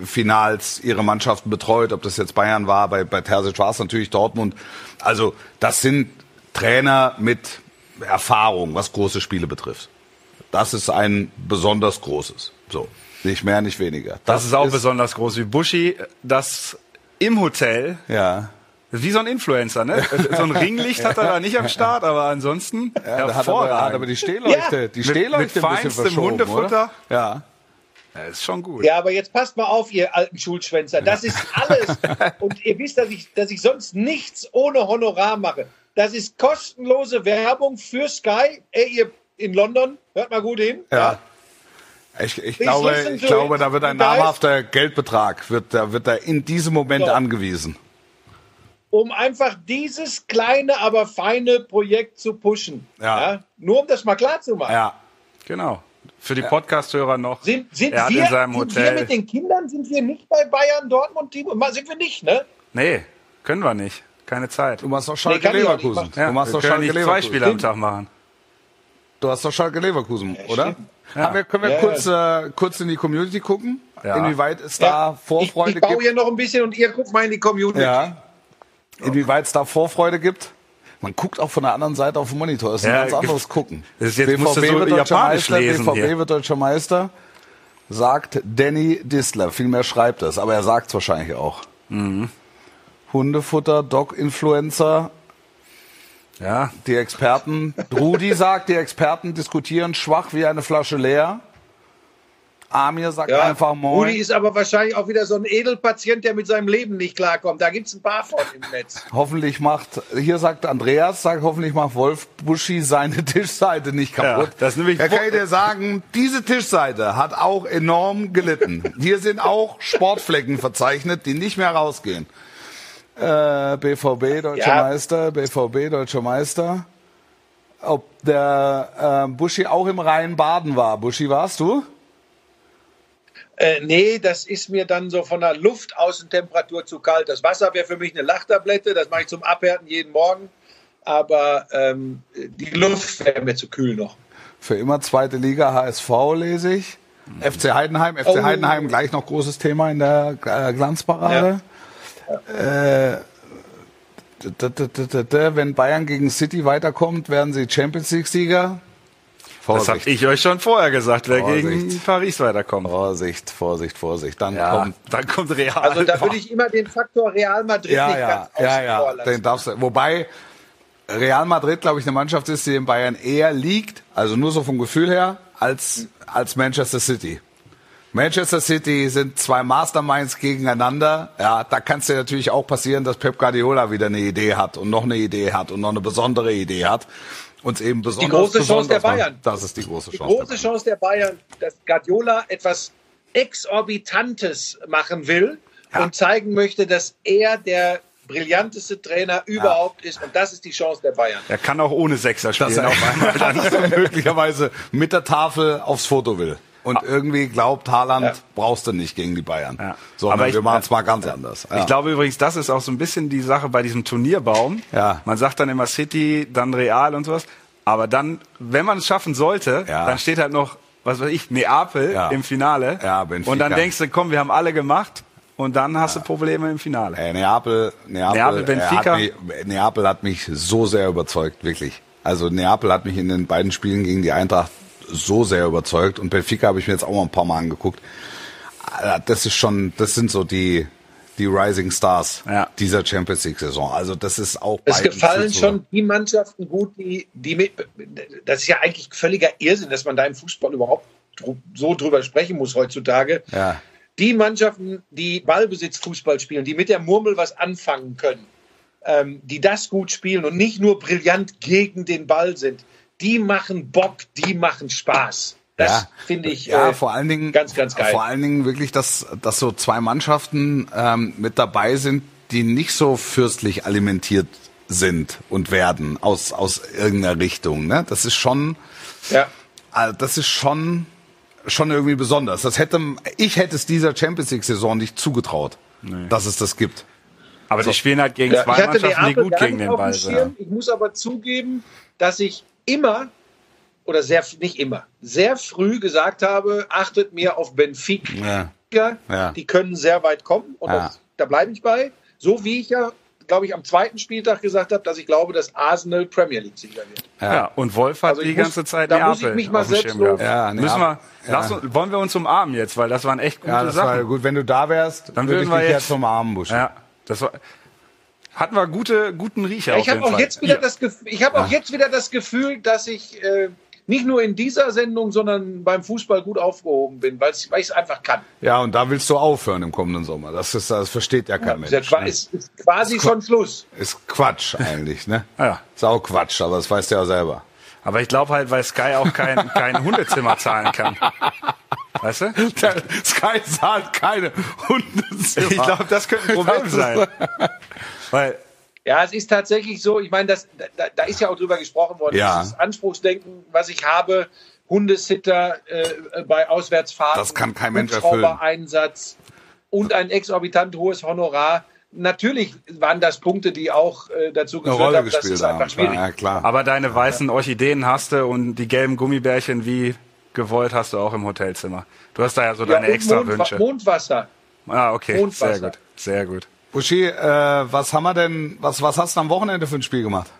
S4: Finals ihre Mannschaften betreut, ob das jetzt Bayern war, bei, bei Terzic war es natürlich Dortmund. Also das sind Trainer mit Erfahrung, was große Spiele betrifft. Das ist ein besonders großes. So, nicht mehr, nicht weniger.
S6: Das, ist auch besonders groß wie Buschi, das im Hotel,
S4: Ja.
S6: Wie so ein Influencer, ne? So ein Ringlicht hat er da nicht am Start, aber ansonsten
S4: Ja, da hat aber,
S6: hervorragend.
S4: hat aber die Stehleuchte,
S5: Ja.
S4: die
S6: Mit-
S4: Stehleuchte
S6: mit
S4: ein bisschen
S6: feinstem
S4: verschoben,
S6: Hundefutter.
S4: Oder? Ja.
S6: Ja, ist schon gut.
S5: Ja, aber jetzt passt mal auf, ihr alten Schulschwänzer. Das ist alles. Und ihr wisst, dass ich, dass ich sonst nichts ohne Honorar mache. Das ist kostenlose Werbung für Sky. Ey, ihr in London, hört mal gut hin.
S4: Ja. Ich, ich, glaube, ich glaube, da wird ein namhafter Geldbetrag, wird, da wird da in diesem Moment
S5: So.
S4: angewiesen.
S5: Um einfach dieses kleine, aber feine Projekt zu pushen.
S4: Ja.
S5: Nur um das mal klar zu machen.
S4: Ja.
S6: Genau. Für die Podcast-Hörer noch.
S5: Sind, sind,
S6: er hat
S5: wir,
S6: in seinem
S5: sind wir mit den Kindern, sind wir nicht bei Bayern, Dortmund, Team? Sind wir nicht, ne?
S6: nee, können wir nicht. Keine Zeit.
S4: Du machst doch
S5: Nee,
S4: Schalke
S5: ich nicht
S4: Leverkusen.
S6: Ja,
S4: du machst doch Schalke
S6: nicht zwei
S4: Leverkusen.
S6: Spiele am Tag machen.
S4: Du hast doch Schalke Leverkusen, oder?
S5: stimmt.
S4: Haben wir, können wir
S5: Ja,
S4: kurz, äh, kurz in die Community gucken?
S6: Ja.
S4: Inwieweit es da
S5: ich,
S4: Vorfreude
S5: ich baue
S4: gibt?
S5: hier noch ein bisschen und ihr guckt mal in die Community.
S4: Ja. Inwieweit es da Vorfreude gibt? Man guckt auch von der anderen Seite auf dem Monitor. Das ist ein
S6: Ja,
S4: ganz anderes Gucken.
S6: Ist jetzt du so
S4: wird deutscher Meister, BVB
S6: hier.
S4: wird deutscher Meister, sagt Danny Distler. Vielmehr schreibt es, aber er sagt es wahrscheinlich auch.
S6: Mhm.
S4: Hundefutter, Dog-Influencer,
S6: Ja,
S4: die Experten. Rudi sagt, die Experten diskutieren schwach wie eine Flasche leer. Amir sagt
S5: Ja,
S4: einfach moin.
S5: Rudi ist aber wahrscheinlich auch wieder so ein Edelpatient, der mit seinem Leben nicht klarkommt. Da gibt es ein paar von im Netz.
S4: Hoffentlich macht, hier sagt Andreas, sagt, hoffentlich macht Wolf Buschi seine Tischseite nicht kaputt.
S6: Ja, das nämlich-
S4: da kann ich dir sagen, diese Tischseite hat auch enorm gelitten. Hier sind auch Sportflecken verzeichnet, die nicht mehr rausgehen. Äh, BVB Deutscher
S5: Ja.
S4: Meister, BVB Deutscher Meister. Ob der äh, Buschi auch im Rhein Baden war. Buschi, warst du?
S5: Äh, nee, das ist mir dann so von der Luftaußentemperatur zu kalt. Das Wasser wäre für mich eine Lachtablette, das mache ich zum Abhärten jeden Morgen. Aber ähm, die Luft wäre mir zu kühl noch.
S4: Für immer zweite Liga HSV lese ich. FC Heidenheim, FC
S5: Oh.
S4: Heidenheim gleich noch großes Thema in der äh, Glanzparade. Äh, d- d- wenn Bayern gegen City weiterkommt, werden sie Champions League Sieger.
S6: Das habe ich euch schon vorher gesagt, wer
S4: Vorsicht.
S6: gegen Paris weiterkommt.
S4: Vorsicht, Vorsicht, Vorsicht. Dann
S6: Ja,
S4: kommt
S6: dann kommt Real.
S5: Also da würde ich immer den Faktor Real Madrid
S4: ja,
S5: nicht
S4: ja,
S5: ganz
S4: ja, ja. Den darfst du, wobei Real Madrid, glaube ich, eine Mannschaft ist, die in Bayern eher liegt, also nur so vom Gefühl her, als, als Manchester City. Manchester City sind zwei Masterminds gegeneinander. Ja, da kann es dir natürlich auch passieren, dass Pep Guardiola wieder eine Idee hat und noch eine Idee hat und noch eine besondere Idee hat. Uns eben besonders
S5: große Chance der
S4: besonders macht.
S5: Bayern.
S4: Das ist die große
S5: Die
S4: Chance.
S5: große Chance der Bayern, dass Guardiola etwas Exorbitantes machen will und zeigen möchte, dass er der brillanteste Trainer überhaupt ist. Und das ist die Chance der Bayern.
S6: er kann auch ohne Sechser
S4: dass
S6: spielen
S4: er
S6: auf einmal. Dann.
S4: dass er möglicherweise mit der Tafel aufs Foto will. Und irgendwie glaubt, Haaland
S5: Ja.
S4: brauchst du nicht gegen die Bayern.
S6: Ja.
S4: Sondern
S6: Aber ich-
S4: wir machen es mal ganz anders. Ja.
S6: Ich glaube übrigens, das ist auch so ein bisschen die Sache bei diesem Turnierbaum.
S4: Ja.
S6: Man sagt dann immer City, dann Real und sowas. Aber dann, wenn man es schaffen sollte,
S4: Ja.
S6: dann steht halt noch, was weiß ich, Neapel im Finale.
S4: Ja, Benfica.
S6: und dann denkst du, komm, wir haben alle gemacht. Und dann hast du Probleme im Finale.
S4: Äh, Neapel, Neapel,
S6: Neapel,
S4: äh,
S6: Benfica.
S4: Hat mich, Neapel hat mich so sehr überzeugt, wirklich. Also Neapel hat mich in den beiden Spielen gegen die Eintracht so sehr überzeugt und Benfica habe ich mir jetzt auch mal ein paar Mal angeguckt. Alter, Das ist schon, das sind so die die Rising Stars
S6: Ja.
S4: dieser Champions League Saison. Also das ist auch
S5: Es gefallen schon die Mannschaften gut, die, die mit, das ist ja eigentlich völliger Irrsinn, dass man da im Fußball überhaupt so drüber sprechen muss heutzutage.
S4: Ja.
S5: die Mannschaften, die Ballbesitzfußball spielen, die mit der Murmel was anfangen können, ähm, die das gut spielen und nicht nur brillant gegen den Ball sind, die machen Bock, die machen Spaß. Das
S4: Ja.
S5: finde ich
S4: Ja,
S5: äh,
S4: vor allen Dingen,
S5: ganz, ganz geil.
S4: Vor allen Dingen wirklich, dass, dass so zwei Mannschaften ähm, mit dabei sind, die nicht so fürstlich alimentiert sind und werden aus, aus irgendeiner Richtung. Ne? Das ist schon,
S5: ja.
S4: also das ist schon, schon irgendwie besonders. Das hätte, ich hätte es dieser Champions League Saison nicht zugetraut, dass es das gibt.
S6: Aber die spielen halt gegen
S5: Ja,
S6: zwei
S5: ich hatte
S6: Mannschaften, die gut gegen den
S5: auf
S6: Ball sind.
S5: Ich muss aber zugeben, dass ich immer oder sehr nicht immer sehr früh gesagt habe, achtet mir auf Benfica.
S4: Ja. Ja.
S5: Die können sehr weit kommen und
S4: Ja.
S5: das, da bleibe ich bei. So wie ich ja, glaube ich, am zweiten Spieltag gesagt habe, dass ich glaube, dass Arsenal Premier League Sieger wird.
S6: Ja. und Wolf hat
S5: Also
S6: die
S5: muss-
S6: ganze Zeit
S5: da
S6: Neapel
S5: muss ich mich mal
S6: auf dem
S5: selbst
S6: Schirm gehabt.
S5: loben.
S4: Ja,
S6: Müssen wir, lass uns, wollen wir uns umarmen jetzt, weil das waren echt gute
S4: Ja, das
S6: Sachen.
S4: war gut. Wenn du da wärst,
S6: Dann
S4: würde
S6: würden
S4: ich
S6: wir jetzt-
S4: jetzt vom Armen buschen.
S6: Ja, das war, hatten wir gute, guten Riecher
S5: Ja,
S6: auf
S5: ich habe
S6: jeden
S5: auch
S6: Fall.
S5: jetzt wieder
S6: Hier.
S5: das Gefühl, ich habe auch jetzt wieder das Gefühl, dass ich äh, nicht nur in dieser Sendung, sondern beim Fußball gut aufgehoben bin, weil ich es einfach kann.
S4: Ja, und da willst du aufhören im kommenden Sommer. Das ist, das versteht ja kein
S5: Ist, ja
S4: Mensch.
S5: qua-
S4: ne?
S5: ist, ist quasi schon Schluss.
S4: Ist Quatsch eigentlich, ne?
S6: Ja.
S4: Ist auch Quatsch, aber das weißt du ja selber.
S6: Aber ich glaube halt, weil Sky auch kein, kein Hundezimmer zahlen kann. Weißt du?
S4: Der Sky zahlt keine Hundezimmer.
S6: Ich glaube, das könnte ein Problem sein. Weil,
S5: Ja, es ist tatsächlich so, ich meine, das, da, da ist ja auch drüber gesprochen worden,
S4: Ja.
S5: dieses Anspruchsdenken, was ich habe, Hundesitter äh, bei Auswärtsfahrten,
S4: Das kann kein Mensch erfüllen.
S5: Einsatz und ein exorbitant hohes Honorar. Natürlich waren das Punkte, die auch äh, dazu geführt
S4: Rolle
S5: haben, dass
S4: gespielt
S5: es
S4: haben.
S5: einfach schwierig
S4: Ja, klar.
S6: aber deine weißen Orchideen hast du und die gelben Gummibärchen wie gewollt hast du auch im Hotelzimmer. Du hast da ja so
S5: Ja,
S6: deine extra
S5: Mondwa-
S6: Wünsche.
S5: Mondwasser.
S6: Ah, okay. Sehr
S5: Mondwasser.
S6: gut. Sehr gut.
S4: Buschi, äh, was haben wir denn, was, was hast du am Wochenende für ein Spiel gemacht?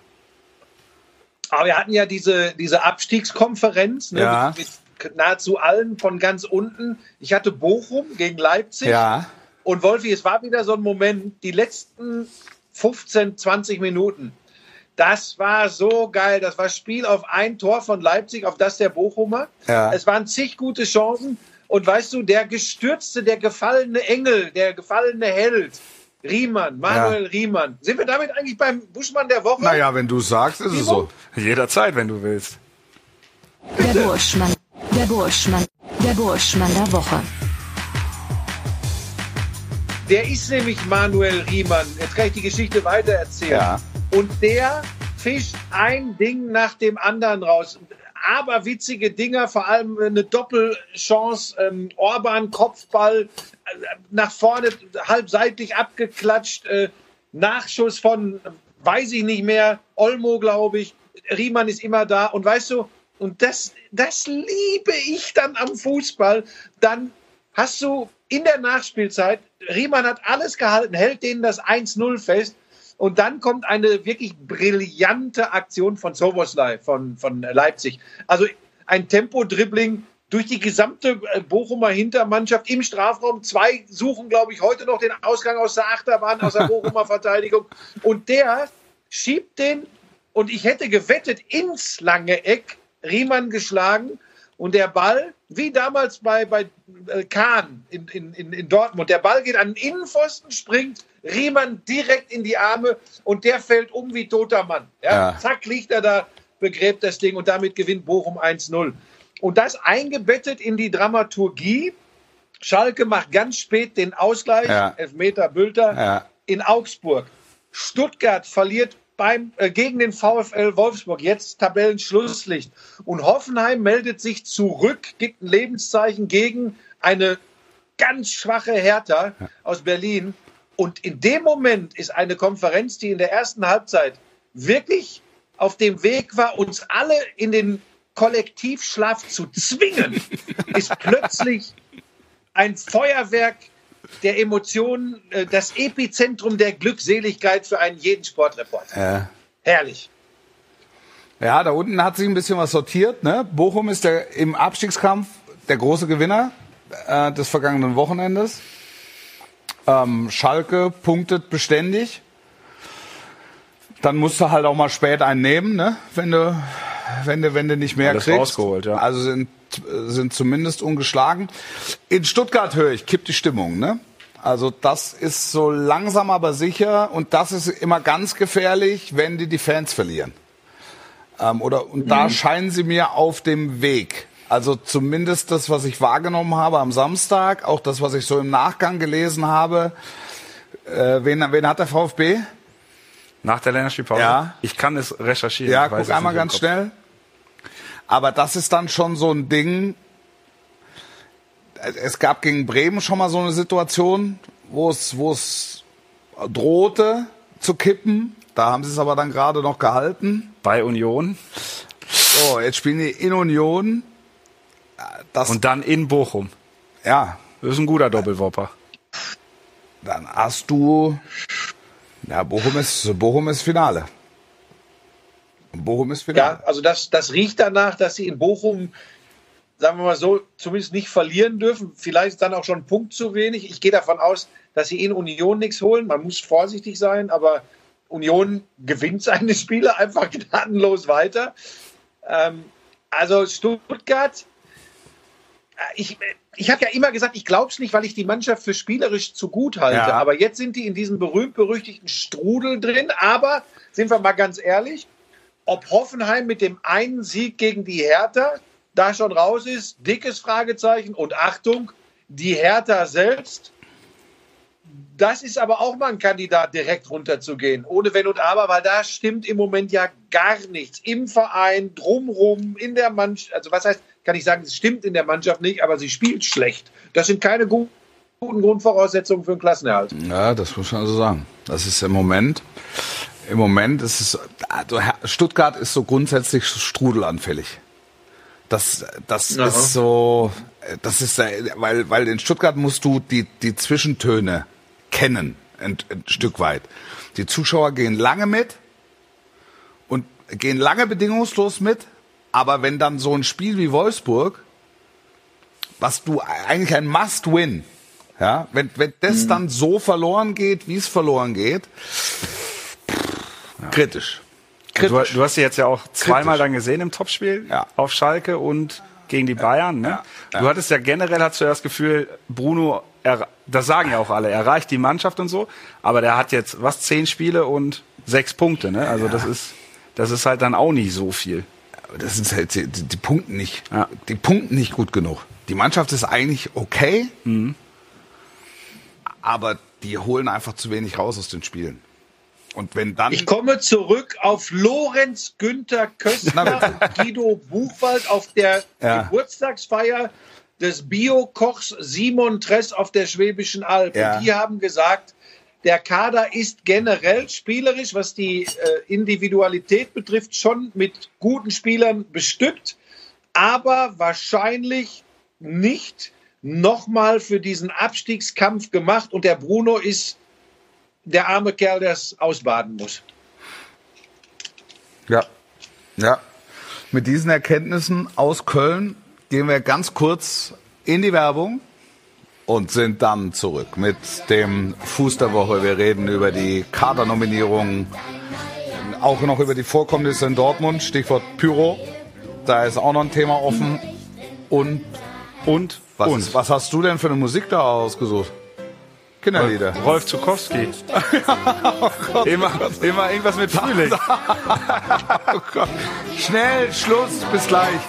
S5: Aber wir hatten ja diese, diese Abstiegskonferenz ne,
S4: Ja.
S5: mit, mit nahezu allen von ganz unten. Ich hatte Bochum gegen Leipzig.
S4: Ja.
S5: Und Wolfi, es war wieder so ein Moment, die letzten 15, 20 Minuten. Das war so geil. Das war Spiel auf ein Tor von Leipzig, auf das der Bochumer.
S4: Ja.
S5: Es waren zig gute Chancen. Und weißt du, der gestürzte, der gefallene Engel, der gefallene Held, Riemann, Manuel Riemann. Sind wir damit eigentlich beim Buschmann der Woche?
S4: Naja, wenn du sagst, ist es so.
S6: Jederzeit, wenn du willst.
S7: Der Burschmann. Der Burschmann. Der Burschmann der Woche.
S5: Der ist nämlich Manuel Riemann. Jetzt kann ich die Geschichte weiter erzählen.
S4: Ja.
S5: Und der fischt ein Ding nach dem anderen raus. Aber witzige Dinger, vor allem eine Doppelchance, ähm, Orban, Kopfball, äh, nach vorne halbseitig abgeklatscht, äh, Nachschuss von, weiß ich nicht mehr, Olmo, glaube ich. Riemann ist immer da. Und weißt du, und das, das liebe ich dann am Fußball. Dann hast du in der Nachspielzeit, Riemann hat alles gehalten, hält denen das 1-0 fest. Und dann kommt eine wirklich brillante Aktion von Soboslai von, von Leipzig. Also ein Tempo-Dribbling durch die gesamte äh, Bochumer Hintermannschaft im Strafraum. Zwei suchen, glaube ich, heute noch den Ausgang aus der Achterbahn, aus der Bochumer Verteidigung. Und der schiebt den, und ich hätte gewettet, ins lange Eck, Riemann geschlagen. Und der Ball, wie damals bei, bei äh, Kahn in, in, in, in Dortmund, der Ball geht an den Innenpfosten, springt Riemann direkt in die Arme und der fällt um wie toter Mann. Ja,
S4: Ja.
S5: Zack, liegt er da, begräbt das Ding und damit gewinnt Bochum 1-0. Und das eingebettet in die Dramaturgie. Schalke macht ganz spät den Ausgleich,
S4: Ja.
S5: Elfmeter Bülter,
S4: Ja.
S5: in Augsburg. Stuttgart verliert beim, äh, gegen den VfL Wolfsburg, jetzt Tabellenschlusslicht. Und Hoffenheim meldet sich zurück, gibt ein Lebenszeichen gegen eine ganz schwache Hertha aus Berlin. Und in dem Moment ist eine Konferenz, die in der ersten Halbzeit wirklich auf dem Weg war, uns alle in den Kollektivschlaf zu zwingen, ist plötzlich ein Feuerwerk der Emotionen, äh, das Epizentrum der Glückseligkeit für einen jeden Sportreporter.
S4: Ja.
S5: Herrlich.
S4: Ja, da unten hat sich ein bisschen was sortiert. Ne? Bochum ist der, im Abstiegskampf der große Gewinner äh, des vergangenen Wochenendes. Ähm, Schalke punktet beständig. Dann musst du halt auch mal spät einen nehmen, ne? wenn du wenn du, wenn du nicht mehr
S6: Alles
S4: kriegst.
S6: rausgeholt, ja.
S4: Also sind, sind zumindest ungeschlagen. In Stuttgart höre ich, kippt die Stimmung, ne? Also das ist so langsam aber sicher und das ist immer ganz gefährlich, wenn die die Fans verlieren. Ähm, oder und da scheinen sie mir auf dem Weg. Also zumindest das, was ich wahrgenommen habe am Samstag, auch das, was ich so im Nachgang gelesen habe. Äh, wen, wen hat der VfB?
S6: Nach der Länderspielpause?
S4: Ja.
S6: Ich kann es recherchieren.
S4: Ja, guck einmal ganz
S6: Kopf.
S4: schnell. Aber das ist dann schon so ein Ding. Es gab gegen Bremen schon mal so eine Situation, wo es, wo es drohte zu kippen. Da haben sie es aber dann gerade noch gehalten.
S6: Bei Union
S4: So, jetzt spielen die in Union. Das,
S6: und dann in Bochum.
S4: ja,
S6: Das ist ein guter Doppelwopper.
S4: dann hast du, ja, Bochum ist, Bochum ist Finale. Bochum ist Finale.
S5: Ja, also das, das riecht danach, dass sie in Bochum, sagen wir mal so, zumindest nicht verlieren dürfen. Vielleicht ist dann auch schon ein Punkt zu wenig. Ich gehe davon aus, dass sie in Union nichts holen. Man muss vorsichtig sein, aber Union gewinnt seine Spiele einfach gnadenlos weiter. Ähm, also Stuttgart, äh, ich, ich habe ja immer gesagt, ich glaube es nicht, weil ich die Mannschaft für spielerisch zu gut halte.
S4: Ja.
S5: Aber jetzt sind die in diesem berühmt-berüchtigten Strudel drin. Aber sind wir mal ganz ehrlich, ob Hoffenheim mit dem einen Sieg gegen die Hertha da schon raus ist, dickes Fragezeichen. Und Achtung, die Hertha selbst, das ist aber auch mal ein Kandidat, direkt runterzugehen. Ohne Wenn und Aber, weil da stimmt im Moment ja gar nichts. Im Verein, drumrum, in der Mannschaft. Also was heißt, kann ich sagen, es stimmt in der Mannschaft nicht, aber sie spielt schlecht. Das sind keine gu- guten Grundvoraussetzungen für einen Klassenerhalt.
S4: Ja, das muss man so sagen. Das ist im Moment, im Moment ist es, also Stuttgart ist so grundsätzlich strudelanfällig. Das, das
S5: Aha.
S4: ist so, das ist, weil, weil in Stuttgart musst du die, die Zwischentöne kennen, ein, ein Stück weit. Die Zuschauer gehen lange mit und gehen lange bedingungslos mit, aber wenn dann so ein Spiel wie Wolfsburg, was du eigentlich ein Must-Win, ja, wenn, wenn das dann so verloren geht, wie es verloren geht, kritisch.
S6: Du,
S4: Kritisch.
S6: du hast sie jetzt ja auch zweimal
S4: Kritisch.
S6: dann gesehen im Topspiel
S4: Ja.
S6: auf Schalke und gegen die Bayern. Ne? Du hattest ja generell hast du ja das Gefühl, Bruno, er, das sagen ja auch alle, er reicht die Mannschaft und so, aber der hat jetzt was zehn Spiele und sechs Punkte. Ne? Also das ist das ist halt dann auch nicht so viel.
S4: Aber das sind halt die, die, die Punkte nicht,
S6: Ja.
S4: die Punkte nicht gut genug. Die Mannschaft ist eigentlich okay, aber die holen einfach zu wenig raus aus den Spielen. Und wenn dann
S5: Ich komme zurück auf Lorenz Günther Köstner und Guido Buchwald auf der
S4: Ja.
S5: Geburtstagsfeier des Bio-Kochs Simon Tress auf der Schwäbischen Alb.
S4: Ja.
S5: Und die haben gesagt, der Kader ist generell spielerisch, was die äh, Individualität betrifft, schon mit guten Spielern bestückt, aber wahrscheinlich nicht nochmal für diesen Abstiegskampf gemacht. Und der Bruno ist der arme Kerl, der es ausbaden muss.
S4: Ja. Ja. Mit diesen Erkenntnissen aus Köln gehen wir ganz kurz in die Werbung und sind dann zurück mit dem Fuß der Woche. Wir reden über die Kadernominierungen, auch noch über die Vorkommnisse in Dortmund, Stichwort Pyro. Da ist auch noch ein Thema offen. Und
S6: Und
S4: was,
S6: und
S4: Ist, was hast du denn für eine Musik da ausgesucht? Kinderlieder.
S6: Rolf Zukowski. immer, immer irgendwas mit Frühling.
S4: Oh Gott. Schnell, Schluss, bis gleich.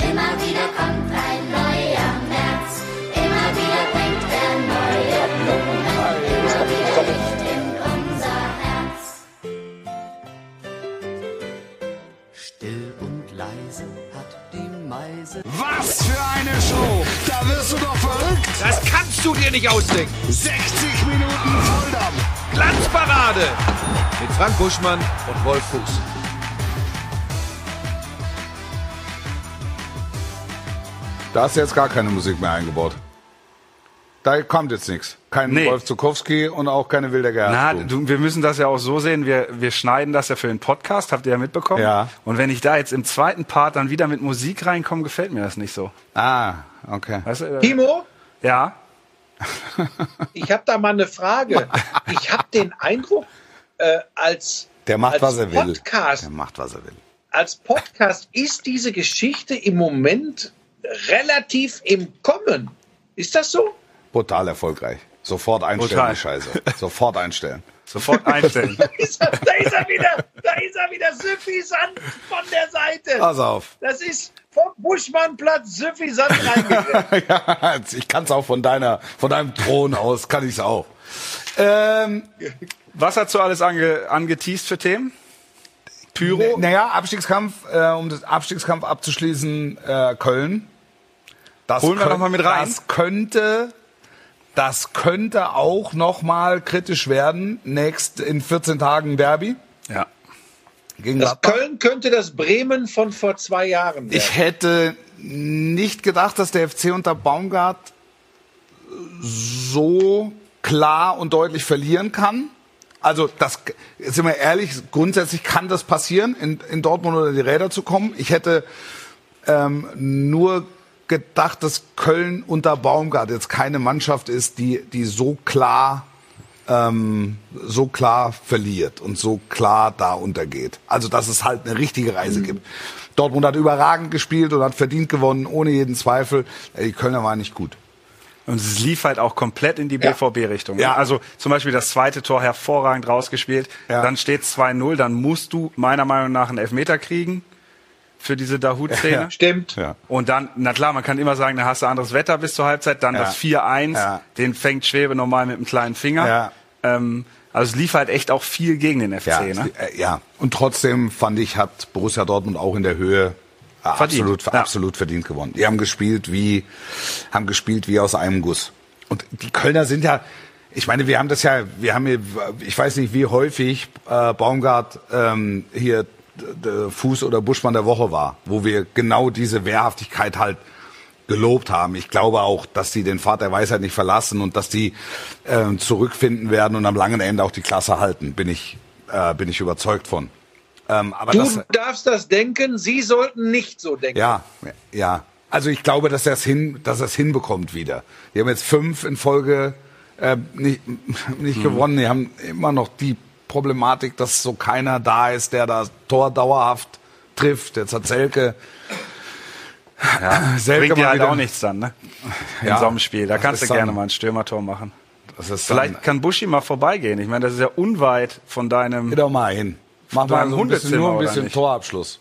S8: Immer wieder kommt ein neuer März. Immer wieder bringt er neue Blumen. Immer wieder Licht in unser Herz.
S3: Still und leise hat die Meise
S1: Was für eine Show! Wirst du doch verrückt!
S2: Das kannst du dir nicht ausdenken.
S1: 60 Minuten Volldampf!
S2: Glanzparade mit Frank Buschmann und Wolf Fuß.
S4: Da hast du jetzt gar keine Musik mehr eingebaut. Da kommt jetzt nichts. Kein
S6: Nee.
S4: Wolf Zukowski und auch keine Wilder
S6: Na,
S4: Gerhardt.
S6: du, wir müssen das ja auch so sehen. Wir, wir schneiden das ja für den Podcast, habt ihr ja mitbekommen.
S4: Ja.
S6: Und wenn ich da jetzt im zweiten Part dann wieder mit Musik reinkomme, gefällt mir das nicht so.
S4: Ah, okay.
S6: Weißt du, äh,
S5: Timo,
S6: ja.
S5: ich habe da mal eine Frage. Ich habe den Eindruck, äh, als,
S4: Der macht,
S5: als
S4: was er will.
S5: Podcast,
S4: Der macht, was er will.
S5: als Podcast ist diese Geschichte im Moment relativ im Kommen. Ist das so?
S4: Brutal erfolgreich. Sofort einstellen,
S6: Brutal.
S4: die Scheiße. Sofort einstellen.
S6: Sofort einstellen.
S5: Da ist er, da ist er wieder, da ist er wieder süffisant von der Seite.
S4: Pass auf.
S5: Das ist vom Buschmannplatz süffisant reingegangen.
S4: ja, ich kann es auch von deiner, von deinem Thron aus, kann ich es auch. Ähm,
S6: Was hast du alles ange, angeteased für Themen? Pyro?
S4: naja, Abstiegskampf, äh, um das Abstiegskampf abzuschließen, äh, Köln. Das
S6: Holen wir
S4: könnt-
S6: noch mal mit rein.
S4: Das könnte, das könnte auch noch mal kritisch werden. Nächst in 14 Tagen Derby
S6: Ja.
S5: Köln könnte das Bremen von vor zwei Jahren werden.
S4: Ich hätte nicht gedacht, dass der FC unter Baumgart so klar und deutlich verlieren kann. Also, das, sind wir ehrlich, grundsätzlich kann das passieren, in, in Dortmund unter die Räder zu kommen. Ich hätte ähm, nur gedacht, dass Köln unter Baumgart jetzt keine Mannschaft ist, die, die so klar ähm, so klar verliert und so klar da untergeht. Also dass es halt eine richtige Reise gibt. Dortmund hat überragend gespielt und hat verdient gewonnen, ohne jeden Zweifel. Die Kölner waren nicht gut.
S6: Und es lief halt auch komplett in die
S4: Ja.
S6: BVB-Richtung.
S4: Ja.
S6: Also zum Beispiel das zweite Tor hervorragend rausgespielt.
S4: Ja.
S6: Dann steht 2-0, dann musst du meiner Meinung nach einen Elfmeter kriegen für diese Dahut-Szene.
S4: Ja.
S5: Stimmt.
S4: Ja.
S6: Und dann, na klar, man kann immer sagen, da hast du anderes Wetter bis zur Halbzeit. Dann
S4: Ja.
S6: das 4-1,
S4: Ja.
S6: den fängt Schwebe normal mit einem kleinen Finger. Ähm, also es lief halt echt auch viel gegen den FC.
S4: Ja,
S6: ne?
S4: äh, ja. Und trotzdem fand ich, hat Borussia Dortmund auch in der Höhe äh, absolut,
S6: Ja.
S4: absolut verdient gewonnen. Die haben gespielt wie, haben gespielt wie aus einem Guss. Und die Kölner sind ja, ich meine, wir haben das ja, wir haben hier, ich weiß nicht, wie häufig äh, Baumgart ähm, hier Fuß oder Buschmann der Woche war, wo wir genau diese Wehrhaftigkeit halt gelobt haben. Ich glaube auch, dass die den Pfad der Weisheit nicht verlassen und dass die ähm, zurückfinden werden und am langen Ende auch die Klasse halten. Bin ich, äh, bin ich überzeugt von. Ähm, aber
S5: Du
S4: das,
S5: darfst das denken, Sie sollten nicht so denken.
S4: ja, ja. Also ich glaube, dass er es hin, dass er es hinbekommt wieder. Die haben jetzt fünf in Folge äh, nicht, nicht gewonnen. Die haben immer noch die Problematik, dass so keiner da ist, der das Tor dauerhaft trifft. Jetzt hat Selke, Selke
S6: Bringt dir halt
S4: wieder-
S6: auch nichts dann, ne? In
S4: Ja,
S6: so einem Spiel. Da
S4: das
S6: kannst du
S4: dann-
S6: gerne mal ein Stürmertor machen.
S4: Das ist
S6: Vielleicht
S4: dann,
S6: kann Buschi mal vorbeigehen. Ich meine, das ist ja unweit von deinem.
S4: geh doch mal hin. Mach mal so ein bisschen, nur ein bisschen? Torabschluss.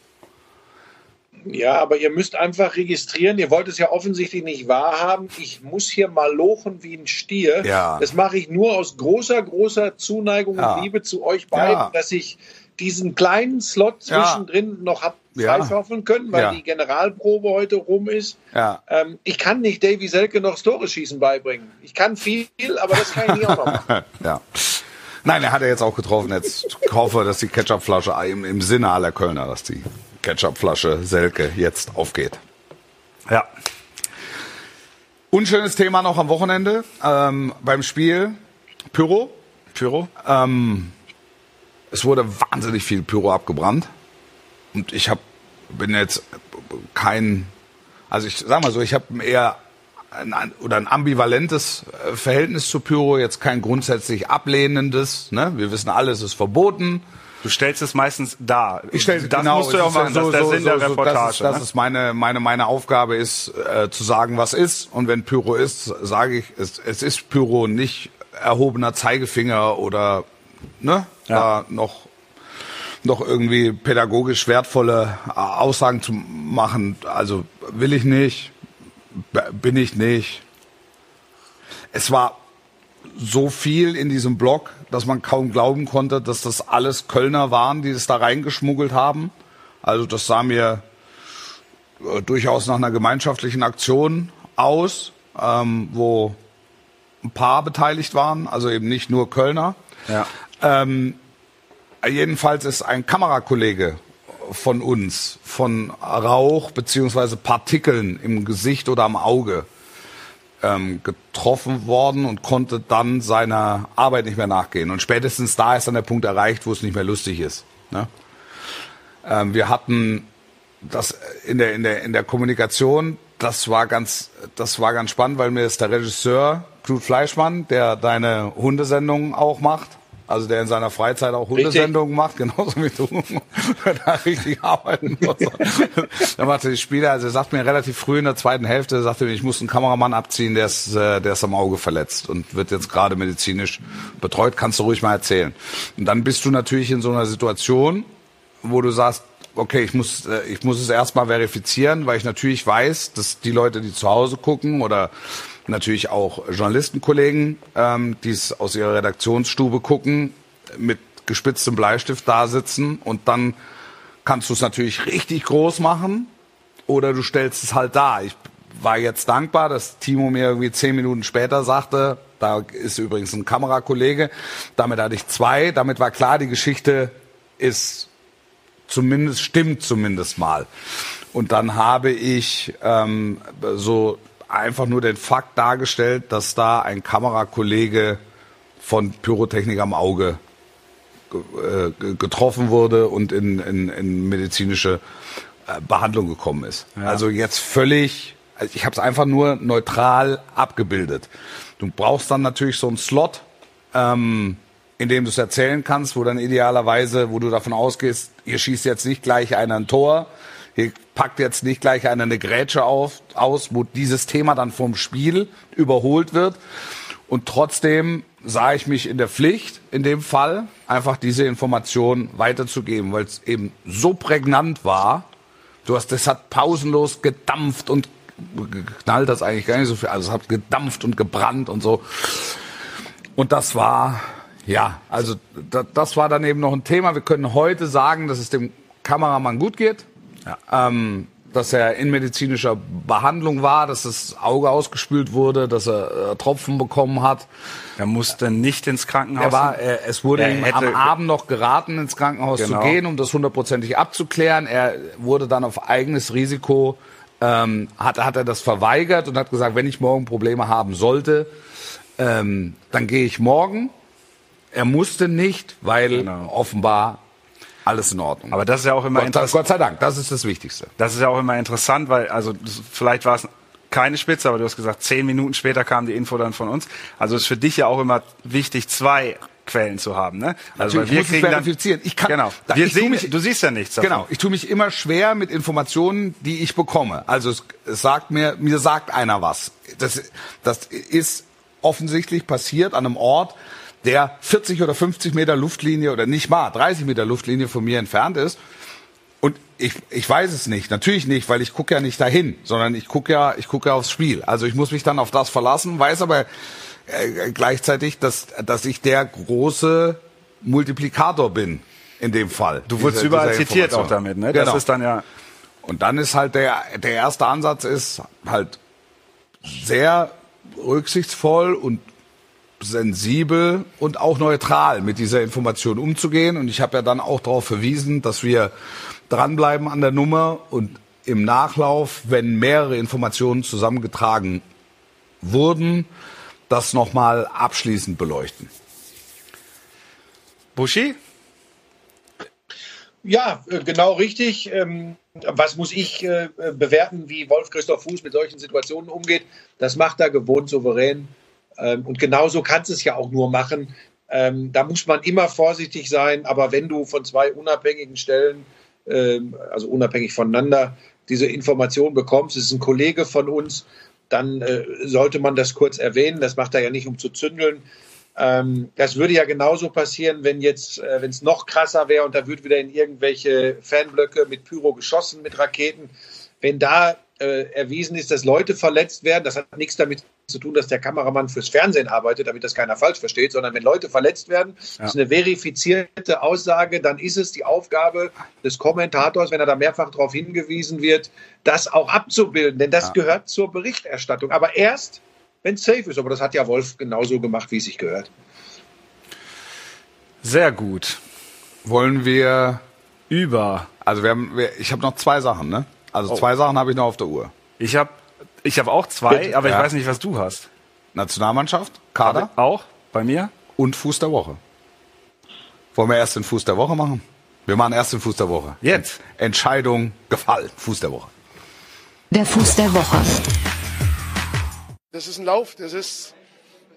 S5: Ja, aber ihr müsst einfach registrieren. Ihr wollt es ja offensichtlich nicht wahrhaben. Ich muss hier mal lochen wie ein Stier.
S4: Ja.
S5: Das mache ich nur aus großer, großer Zuneigung
S4: Ja.
S5: und Liebe zu euch beiden,
S4: Ja.
S5: dass ich diesen kleinen Slot
S4: Ja.
S5: zwischendrin noch hab
S4: Ja.
S5: können, weil
S4: Ja.
S5: die Generalprobe heute rum ist.
S4: Ja.
S5: Ähm, ich kann nicht Davy Selke noch das Tore schießen beibringen. Ich kann viel, aber das kann ich nie auch noch machen.
S4: ja. Nein, er hat er jetzt auch getroffen. Jetzt hoffe, dass die Ketchupflasche im, im Sinne aller Kölner, dass die Ketchupflasche Selke jetzt aufgeht.
S6: Ja.
S4: Unschönes Thema noch am Wochenende ähm, beim Spiel Pyro.
S6: Pyro?
S4: Ähm, es wurde wahnsinnig viel Pyro abgebrannt und ich hab, bin jetzt kein, also ich sag mal so, ich habe eher ein, oder ein ambivalentes äh, Verhältnis zu Pyro, jetzt kein grundsätzlich ablehnendes. Ne? Wir wissen alle, es ist verboten.
S6: Du stellst es meistens dar.
S4: Ich stelle
S6: das musst du ja auch machen. das ist der Sinn der Reportage.
S4: Das ist, das
S6: ne?
S4: ist meine, meine, meine Aufgabe ist, äh, zu sagen, was ist. Und wenn Pyro ist, sage ich, es, es ist Pyro, nicht erhobener Zeigefinger oder ne,
S6: Ja.
S4: da noch noch irgendwie pädagogisch wertvolle äh, Aussagen zu machen. Also will ich nicht, bin ich nicht. Es war so viel in diesem Blog, dass man kaum glauben konnte, dass das alles Kölner waren, die es da reingeschmuggelt haben. Also das sah mir äh, durchaus nach einer gemeinschaftlichen Aktion aus, ähm, wo ein paar beteiligt waren, also eben nicht nur Kölner.
S6: Ja.
S4: Ähm, jedenfalls ist ein Kamerakollege von uns von Rauch beziehungsweise Partikeln im Gesicht oder am Auge ähm, getroffen worden und konnte dann seiner Arbeit nicht mehr nachgehen. Und spätestens da ist dann der Punkt erreicht, wo es nicht mehr lustig ist. Ne? Ähm, wir hatten das in der, in der, in der Kommunikation, das war ganz, das war ganz spannend, weil mir ist der Regisseur, Knut Fleischmann, der deine Hundesendung auch macht, also der in seiner Freizeit auch Hundesendungen macht, genauso wie du, wenn er richtig arbeiten muss. Dann macht die Spieler, also er sagt mir relativ früh in der zweiten Hälfte, sagte mir, ich muss einen Kameramann abziehen, der ist, äh, der ist am Auge verletzt und wird jetzt gerade medizinisch betreut, kannst du ruhig mal erzählen. Und dann bist du natürlich in so einer Situation, wo du sagst, okay, ich muss, äh, ich muss es erstmal verifizieren, weil ich natürlich weiß, dass die Leute, die zu Hause gucken oder natürlich auch Journalistenkollegen, ähm, die es aus ihrer Redaktionsstube gucken, mit gespitztem Bleistift da sitzen und dann kannst du es natürlich richtig groß machen oder du stellst es halt da. Ich war jetzt dankbar, dass Timo mir irgendwie zehn Minuten später sagte, da ist übrigens ein Kamerakollege, damit hatte ich zwei, damit war klar, die Geschichte ist zumindest, stimmt zumindest mal. Und dann habe ich ähm, so einfach nur den Fakt dargestellt, dass da ein Kamerakollege von Pyrotechnik am Auge ge- äh, getroffen wurde und in, in, in medizinische äh, Behandlung gekommen ist. Also jetzt völlig, also ich habe es einfach nur neutral abgebildet. Du brauchst dann natürlich so einen Slot, ähm, in dem du es erzählen kannst, wo dann idealerweise, wo du davon ausgehst, ihr schießt jetzt nicht gleich einer ein Tor, ihr packt jetzt nicht gleich einer eine Grätsche auf, aus, wo dieses Thema dann vom Spiel überholt wird. Und trotzdem sah ich mich in der Pflicht, in dem Fall, einfach diese Information weiterzugeben, weil es eben so prägnant war. Du hast, das hat pausenlos gedampft und geknallt, das eigentlich gar nicht so viel. Also es hat gedampft und gebrannt und so. Und das war, ja, also da, das war dann eben noch ein Thema. Wir können heute sagen, dass es dem Kameramann gut geht, ähm, dass er in medizinischer Behandlung war, dass das Auge ausgespült wurde, dass er äh, Tropfen bekommen hat.
S6: Er musste nicht ins Krankenhaus.
S4: Er war, er, es wurde
S6: Er
S4: ihm am Abend noch geraten, ins Krankenhaus
S6: Genau.
S4: zu gehen, um das hundertprozentig abzuklären. Er wurde dann auf eigenes Risiko, ähm, hat, hat er das verweigert und hat gesagt, wenn ich morgen Probleme haben sollte, ähm, dann gehe ich morgen. Er musste nicht, weil
S6: Genau.
S4: offenbar alles in Ordnung.
S6: Aber das ist ja auch immer
S4: Gott,
S6: interessant.
S4: Gott sei Dank, das ist das Wichtigste.
S6: Das ist ja auch immer interessant, weil, also das- vielleicht war es keine Spitze, aber du hast gesagt, zehn Minuten später kam die Info dann von uns. Also ist für dich ja auch immer wichtig, zwei Quellen zu haben. Ne? Also
S4: Natürlich, ich muss es verifizieren. Ich kann-
S6: genau.
S4: da-
S6: Wir
S4: ich
S6: sehen,
S4: mich-
S6: du siehst ja nichts davon.
S4: Genau, ich tue mich immer schwer mit Informationen, die ich bekomme. Also es, es sagt mir, mir sagt einer was. Das, das ist offensichtlich passiert an einem Ort, der 40 oder 50 Meter Luftlinie oder nicht mal 30 Meter Luftlinie von mir entfernt ist. Und ich, ich weiß es nicht, natürlich nicht, weil ich gucke ja nicht dahin, sondern ich gucke ja, ich gucke ja aufs Spiel. Also ich muss mich dann auf das verlassen, weiß aber äh, gleichzeitig, dass, dass ich der große Multiplikator bin in dem Fall.
S6: Du wurdest überall zitiert auch damit. Ne?
S4: Genau.
S6: Das ist dann ja
S4: Und dann ist halt der, der erste Ansatz ist halt sehr rücksichtsvoll und sensibel und auch neutral mit dieser Information umzugehen. Und ich habe ja dann auch darauf verwiesen, dass wir dranbleiben an der Nummer und im Nachlauf, wenn mehrere Informationen zusammengetragen wurden, das nochmal abschließend beleuchten.
S6: Buschi?
S5: Ja, äh, genau richtig. Ähm, Was muss ich äh, bewerten, wie Wolf-Christoph Fuß mit solchen Situationen umgeht? Das macht er gewohnt souverän. Ähm, Und genauso kannst du es ja auch nur machen. Ähm, Da muss man immer vorsichtig sein. Aber wenn du von zwei unabhängigen Stellen, ähm, also unabhängig voneinander, diese Information bekommst, es ist ein Kollege von uns, dann äh, sollte man das kurz erwähnen. Das macht er ja nicht, um zu zündeln. Ähm, das würde ja genauso passieren, wenn jetzt, äh, wenn es noch krasser wäre und da wird wieder in irgendwelche Fanblöcke mit Pyro geschossen, mit Raketen. Wenn da äh, erwiesen ist, dass Leute verletzt werden, das hat nichts damit zu tun, dass der Kameramann fürs Fernsehen arbeitet, damit das keiner falsch versteht, sondern wenn Leute verletzt werden, ist eine verifizierte Aussage, dann ist es die Aufgabe des Kommentators, wenn er da mehrfach darauf hingewiesen wird, das auch abzubilden, denn das gehört zur Berichterstattung. Aber erst, wenn es safe ist. Aber das hat ja Wolf genauso gemacht, wie es sich gehört.
S6: Sehr gut.
S4: Wollen wir,
S6: Über.
S4: also wir haben, wir, ich habe noch zwei Sachen, ne? Also zwei Sachen habe ich noch auf der Uhr.
S6: Ich habe ich hab auch zwei,
S5: Bitte.
S6: aber ich
S4: Ja.
S6: weiß nicht, was du hast.
S4: Nationalmannschaft, Kader
S6: Auch? Bei mir?
S4: und Fuß der Woche. Wollen wir erst den Fuß der Woche machen? Wir machen erst den Fuß der Woche.
S6: Jetzt.
S4: Entscheidung gefallen. Fuß der Woche.
S7: Der Fuß der Woche.
S1: Das ist ein Lauf, das ist,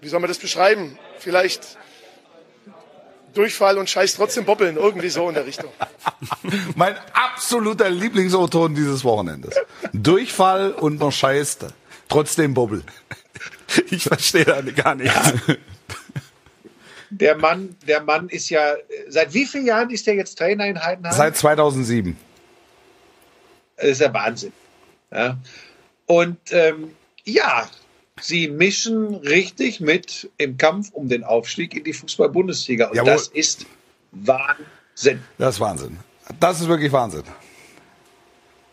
S1: wie soll man das beschreiben? Vielleicht
S9: Durchfall und scheiß trotzdem bobbeln, irgendwie so in der Richtung.
S4: Mein absoluter Lieblingsoton dieses Wochenendes. Durchfall und noch scheißt. Trotzdem Bobbel.
S6: Ich verstehe da gar nichts.
S5: Der Mann, der Mann ist ja, seit wie vielen Jahren ist der jetzt Trainer in Heidenheim?
S4: Seit 2007.
S5: Das ist ja Wahnsinn. Ja. Und ähm, ja, sie mischen richtig mit im Kampf um den Aufstieg in die Fußball-Bundesliga. Und
S4: Jawohl.
S5: das ist Wahnsinn.
S4: Das ist Wahnsinn. Das ist wirklich Wahnsinn.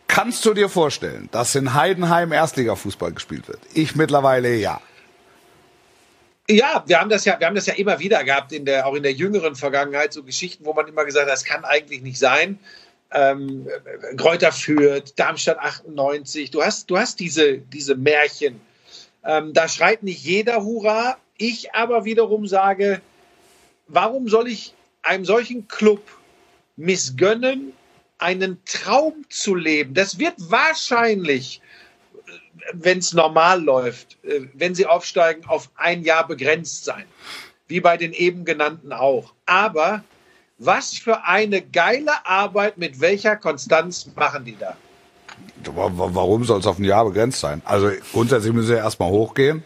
S4: Kannst du dir vorstellen, dass in Heidenheim Erstligafußball gespielt wird? Ich mittlerweile ja.
S5: Ja, wir haben das ja, wir haben das ja immer wieder gehabt, in der, auch in der jüngeren Vergangenheit, so Geschichten, wo man immer gesagt hat, das kann eigentlich nicht sein. Ähm, Kräuter Fürth, Darmstadt 98, du hast, du hast diese, diese Märchen. Ähm, da schreit nicht jeder Hurra. Ich aber wiederum sage, warum soll ich einem solchen Club missgönnen, einen Traum zu leben? Das wird wahrscheinlich, wenn es normal läuft, äh, wenn sie aufsteigen, auf ein Jahr begrenzt sein. Wie bei den eben genannten auch. Aber was für eine geile Arbeit, mit welcher Konstanz machen die da?
S4: Wa- wa- Warum soll es auf ein Jahr begrenzt sein? Also grundsätzlich müssen sie erstmal hochgehen.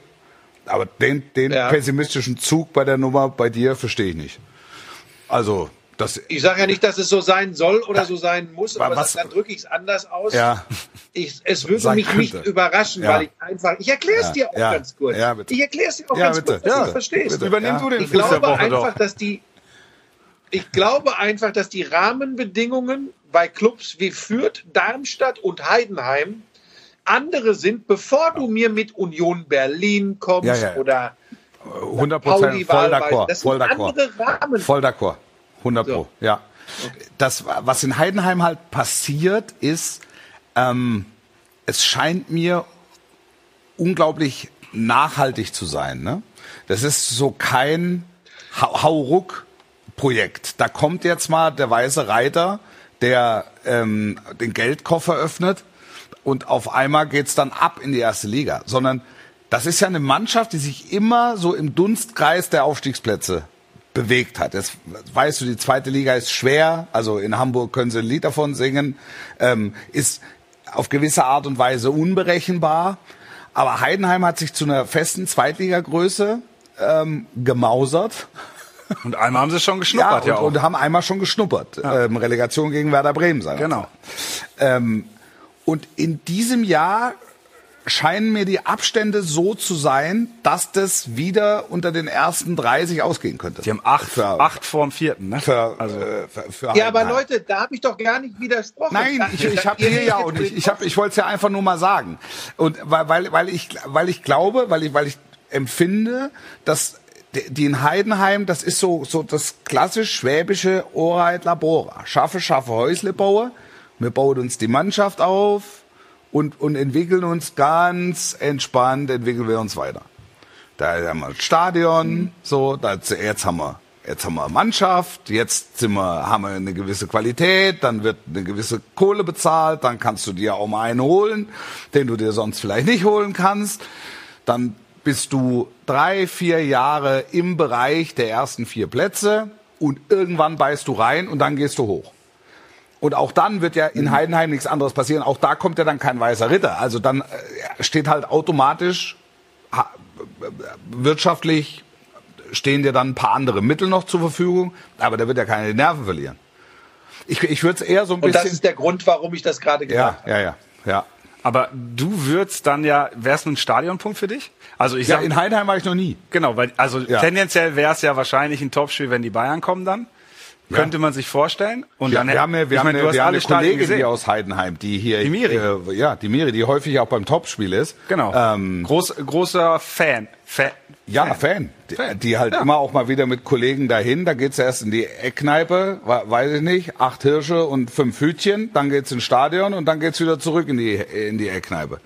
S4: Aber den, den
S5: Ja.
S4: pessimistischen Zug bei der Nummer bei dir verstehe ich nicht. Also, das,
S5: Ich sage ja nicht, dass es so sein soll oder so sein muss, aber
S4: was-
S5: dann drücke ich es anders aus.
S4: ja,
S5: Ich, es würde mich nicht
S4: könnte.
S5: überraschen,
S4: Ja.
S5: weil ich einfach. Ich erkläre es
S4: Ja,
S5: dir auch
S4: ja,
S5: ganz kurz.
S4: ja, bitte.
S5: ich erkläre es dir auch
S4: Ja,
S5: ganz
S4: bitte,
S5: kurz, dass
S4: ja,
S5: du verstehst.
S4: bitte.
S6: Übernimm
S4: Ja.
S6: du den
S5: Ich
S6: Fuß
S5: glaube einfach,
S6: doch.
S5: dass die. Ich glaube einfach, dass die Rahmenbedingungen bei Clubs wie Fürth, Darmstadt und Heidenheim andere sind, bevor du mir mit Union Berlin kommst
S4: Ja, ja, ja.
S5: oder
S4: 100
S5: Pauli
S4: Prozent voll d'accord. Voll d'accord. Voll d'accord. 100
S5: So.
S4: Pro, ja. Das, was in Heidenheim halt passiert, ist, ähm, es scheint mir unglaublich nachhaltig zu sein. Ne? Das ist so kein Hau- Hauruck-Projekt. Da kommt jetzt mal der weiße Reiter, der ähm, den Geldkoffer öffnet und auf einmal geht's dann ab in die erste Liga. Sondern das ist ja eine Mannschaft, die sich immer so im Dunstkreis der Aufstiegsplätze bewegt hat. Jetzt weißt du, die zweite Liga ist schwer. Also in Hamburg können sie ein Lied davon singen. Ähm, ist auf gewisse Art und Weise unberechenbar. Aber Heidenheim hat sich zu einer festen Zweitligagröße ähm, gemausert.
S6: Und einmal haben sie schon geschnuppert, ja,
S4: und,
S6: auch.
S4: und haben einmal schon geschnuppert. Ähm, Relegation gegen Werder Bremen sein.
S6: Genau.
S4: Ähm, und in diesem Jahr scheinen mir die Abstände so zu sein, dass das wieder unter den ersten 30 ausgehen könnte.
S6: Die haben acht,
S4: für,
S6: acht vorm vierten, ne?
S4: Für,
S6: also,
S4: äh, für, für
S5: Ja, aber
S4: Heidenheim.
S5: Leute, da habe ich doch gar nicht widersprochen.
S4: Nein, ich, ich habe hier ja nicht.
S5: mit-
S4: Ich habe, ich wollte es ja einfach nur mal sagen. Und weil, weil, weil ich, weil ich glaube, weil ich, weil ich empfinde, dass die in Heidenheim, das ist so, so das klassisch schwäbische Oreit Labora. Schaffe, schaffe Häusle baue. Wir bauen uns die Mannschaft auf und, und entwickeln uns ganz entspannt, entwickeln wir uns weiter. Da haben wir das Stadion, so, da, jetzt haben wir, jetzt haben wir Mannschaft, jetzt sind wir, haben wir eine gewisse Qualität, dann wird eine gewisse Kohle bezahlt, dann kannst du dir auch mal einen holen, den du dir sonst vielleicht nicht holen kannst. Dann bist du drei, vier Jahre im Bereich der ersten vier Plätze und irgendwann beißt du rein und dann gehst du hoch. Und auch dann wird ja in Heidenheim nichts anderes passieren. Auch da kommt ja dann kein weißer Ritter. Also dann äh, steht halt automatisch ha- wirtschaftlich stehen dir dann ein paar andere Mittel noch zur Verfügung, aber der wird ja keine Nerven verlieren. Ich, ich würde es eher so ein
S5: Und das
S4: bisschen.
S5: ist der Grund, warum ich das gerade
S4: ja,
S5: gesagt habe.
S4: ja, ja, ja.
S6: Aber du würdest dann ja, wäre es ein Stadionpunkt für dich? Also ich
S4: Ja,
S6: sag,
S4: in Heidenheim war ich noch nie.
S6: genau, weil, also
S4: Ja.
S6: tendenziell wäre es ja wahrscheinlich ein Topspiel, wenn die Bayern kommen dann. Könnte man sich vorstellen. Und
S4: Ja,
S6: dann
S4: wir haben, ja, wir haben,
S6: meine,
S4: eine, wir haben
S6: alle
S4: eine Kollegin
S6: gesehen.
S4: hier aus Heidenheim, die hier,
S6: Die Miri.
S4: Äh, ja, die Miri, die häufig auch beim Topspiel ist.
S6: Genau.
S4: Ähm,
S6: Groß, großer Fan. Fan.
S4: Ja, Fan. Die,
S6: Fan.
S4: die halt
S6: Ja.
S4: immer auch mal wieder mit Kollegen dahin. Da geht's erst in die Eckkneipe, weiß ich nicht, acht Hirsche und fünf Hütchen. Dann geht's ins Stadion und dann geht's wieder zurück in die in die Eckkneipe.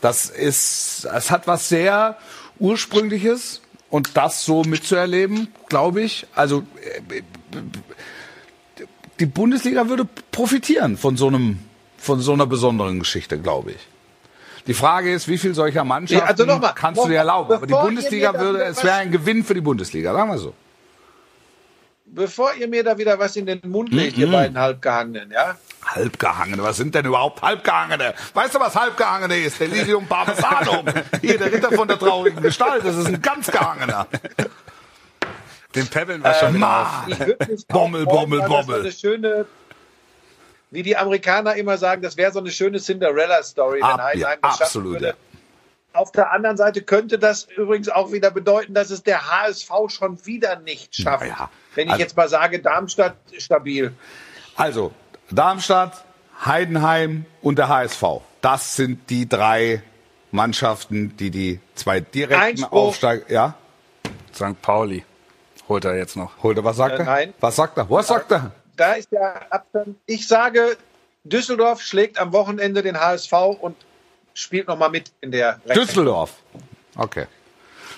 S4: Das ist, es hat was sehr ursprüngliches und das so mitzuerleben, glaube ich. Also äh, die Bundesliga würde profitieren von so einem von so einer besonderen Geschichte, glaube ich. Die Frage ist, wie viel solcher Mannschaften
S5: Ja, also noch mal,
S4: kannst du dir
S5: noch-
S4: erlauben? Aber die Bundesliga würde, es wäre ein Gewinn für die Bundesliga, sagen wir so.
S5: bevor ihr mir da wieder was in den Mund legt, ihr beiden Halbgehangenen, ja?
S4: Halbgehangene, was sind denn überhaupt Halbgehangene? Weißt du, was Halbgehangene ist? Der Lilium Parmesanum. Hier, der Ritter von der traurigen Gestalt, das ist ein ganz Gehangener.
S6: Den Pebbeln wir schon wieder auf.
S5: Ich würd mich auch
S4: Bommel, Bommel,
S5: weil das
S4: Bommel.
S5: eine schöne, wie die Amerikaner immer sagen, das wäre so eine schöne Cinderella-Story, wenn
S4: Ab-
S5: Heidenheim
S4: ja,
S5: das
S4: absolut,
S5: würde.
S4: ja.
S5: Auf der anderen Seite könnte das übrigens auch wieder bedeuten, dass es der HSV schon wieder nicht schafft.
S4: Naja,
S5: Wenn ich
S4: also-
S5: jetzt mal sage, Darmstadt stabil.
S4: Also, Darmstadt, Heidenheim und der HSV. Das sind die drei Mannschaften, die die zwei direkten. Aufsteiger. Ja,
S6: St. Pauli holt er jetzt noch.
S4: holt er, was sagt
S5: Äh,
S4: er?
S5: nein.
S4: Was sagt er? Was sagt er?
S5: Da ist der Abstand. Ich sage, Düsseldorf schlägt am Wochenende den HSV und spielt nochmal mit in der Rechnung.
S4: Düsseldorf. Okay.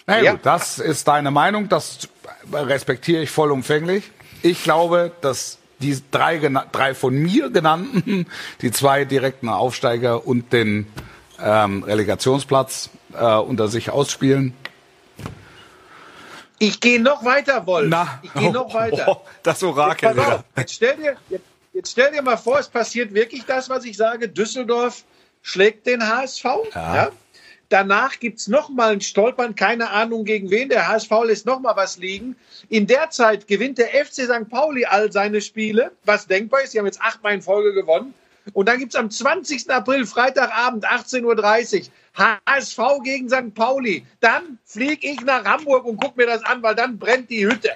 S4: Na ja, gut, das ist deine Meinung, das respektiere ich vollumfänglich. Ich glaube, dass die drei, drei von mir genannten, die zwei direkten Aufsteiger und den ähm, Relegationsplatz äh, unter sich ausspielen.
S5: Ich gehe noch weiter, Wolf.
S6: Na,
S5: ich gehe noch weiter.
S6: Oh, das Orakel
S5: Pass
S6: wieder.
S5: auf, jetzt stell, dir, jetzt, jetzt stell dir mal vor, es passiert wirklich das, was ich sage. Düsseldorf schlägt den HSV. Ja. Danach gibt es nochmal ein Stolpern, keine Ahnung gegen wen. Der HSV lässt nochmal was liegen. In der Zeit gewinnt der FC St. Pauli all seine Spiele, was denkbar ist. Sie haben jetzt achtmal in Folge gewonnen. Und dann gibt es am 20. April, Freitagabend, 18.30 Uhr, HSV gegen St. Pauli. Dann fliege ich nach Hamburg und gucke mir das an, weil dann brennt die Hütte.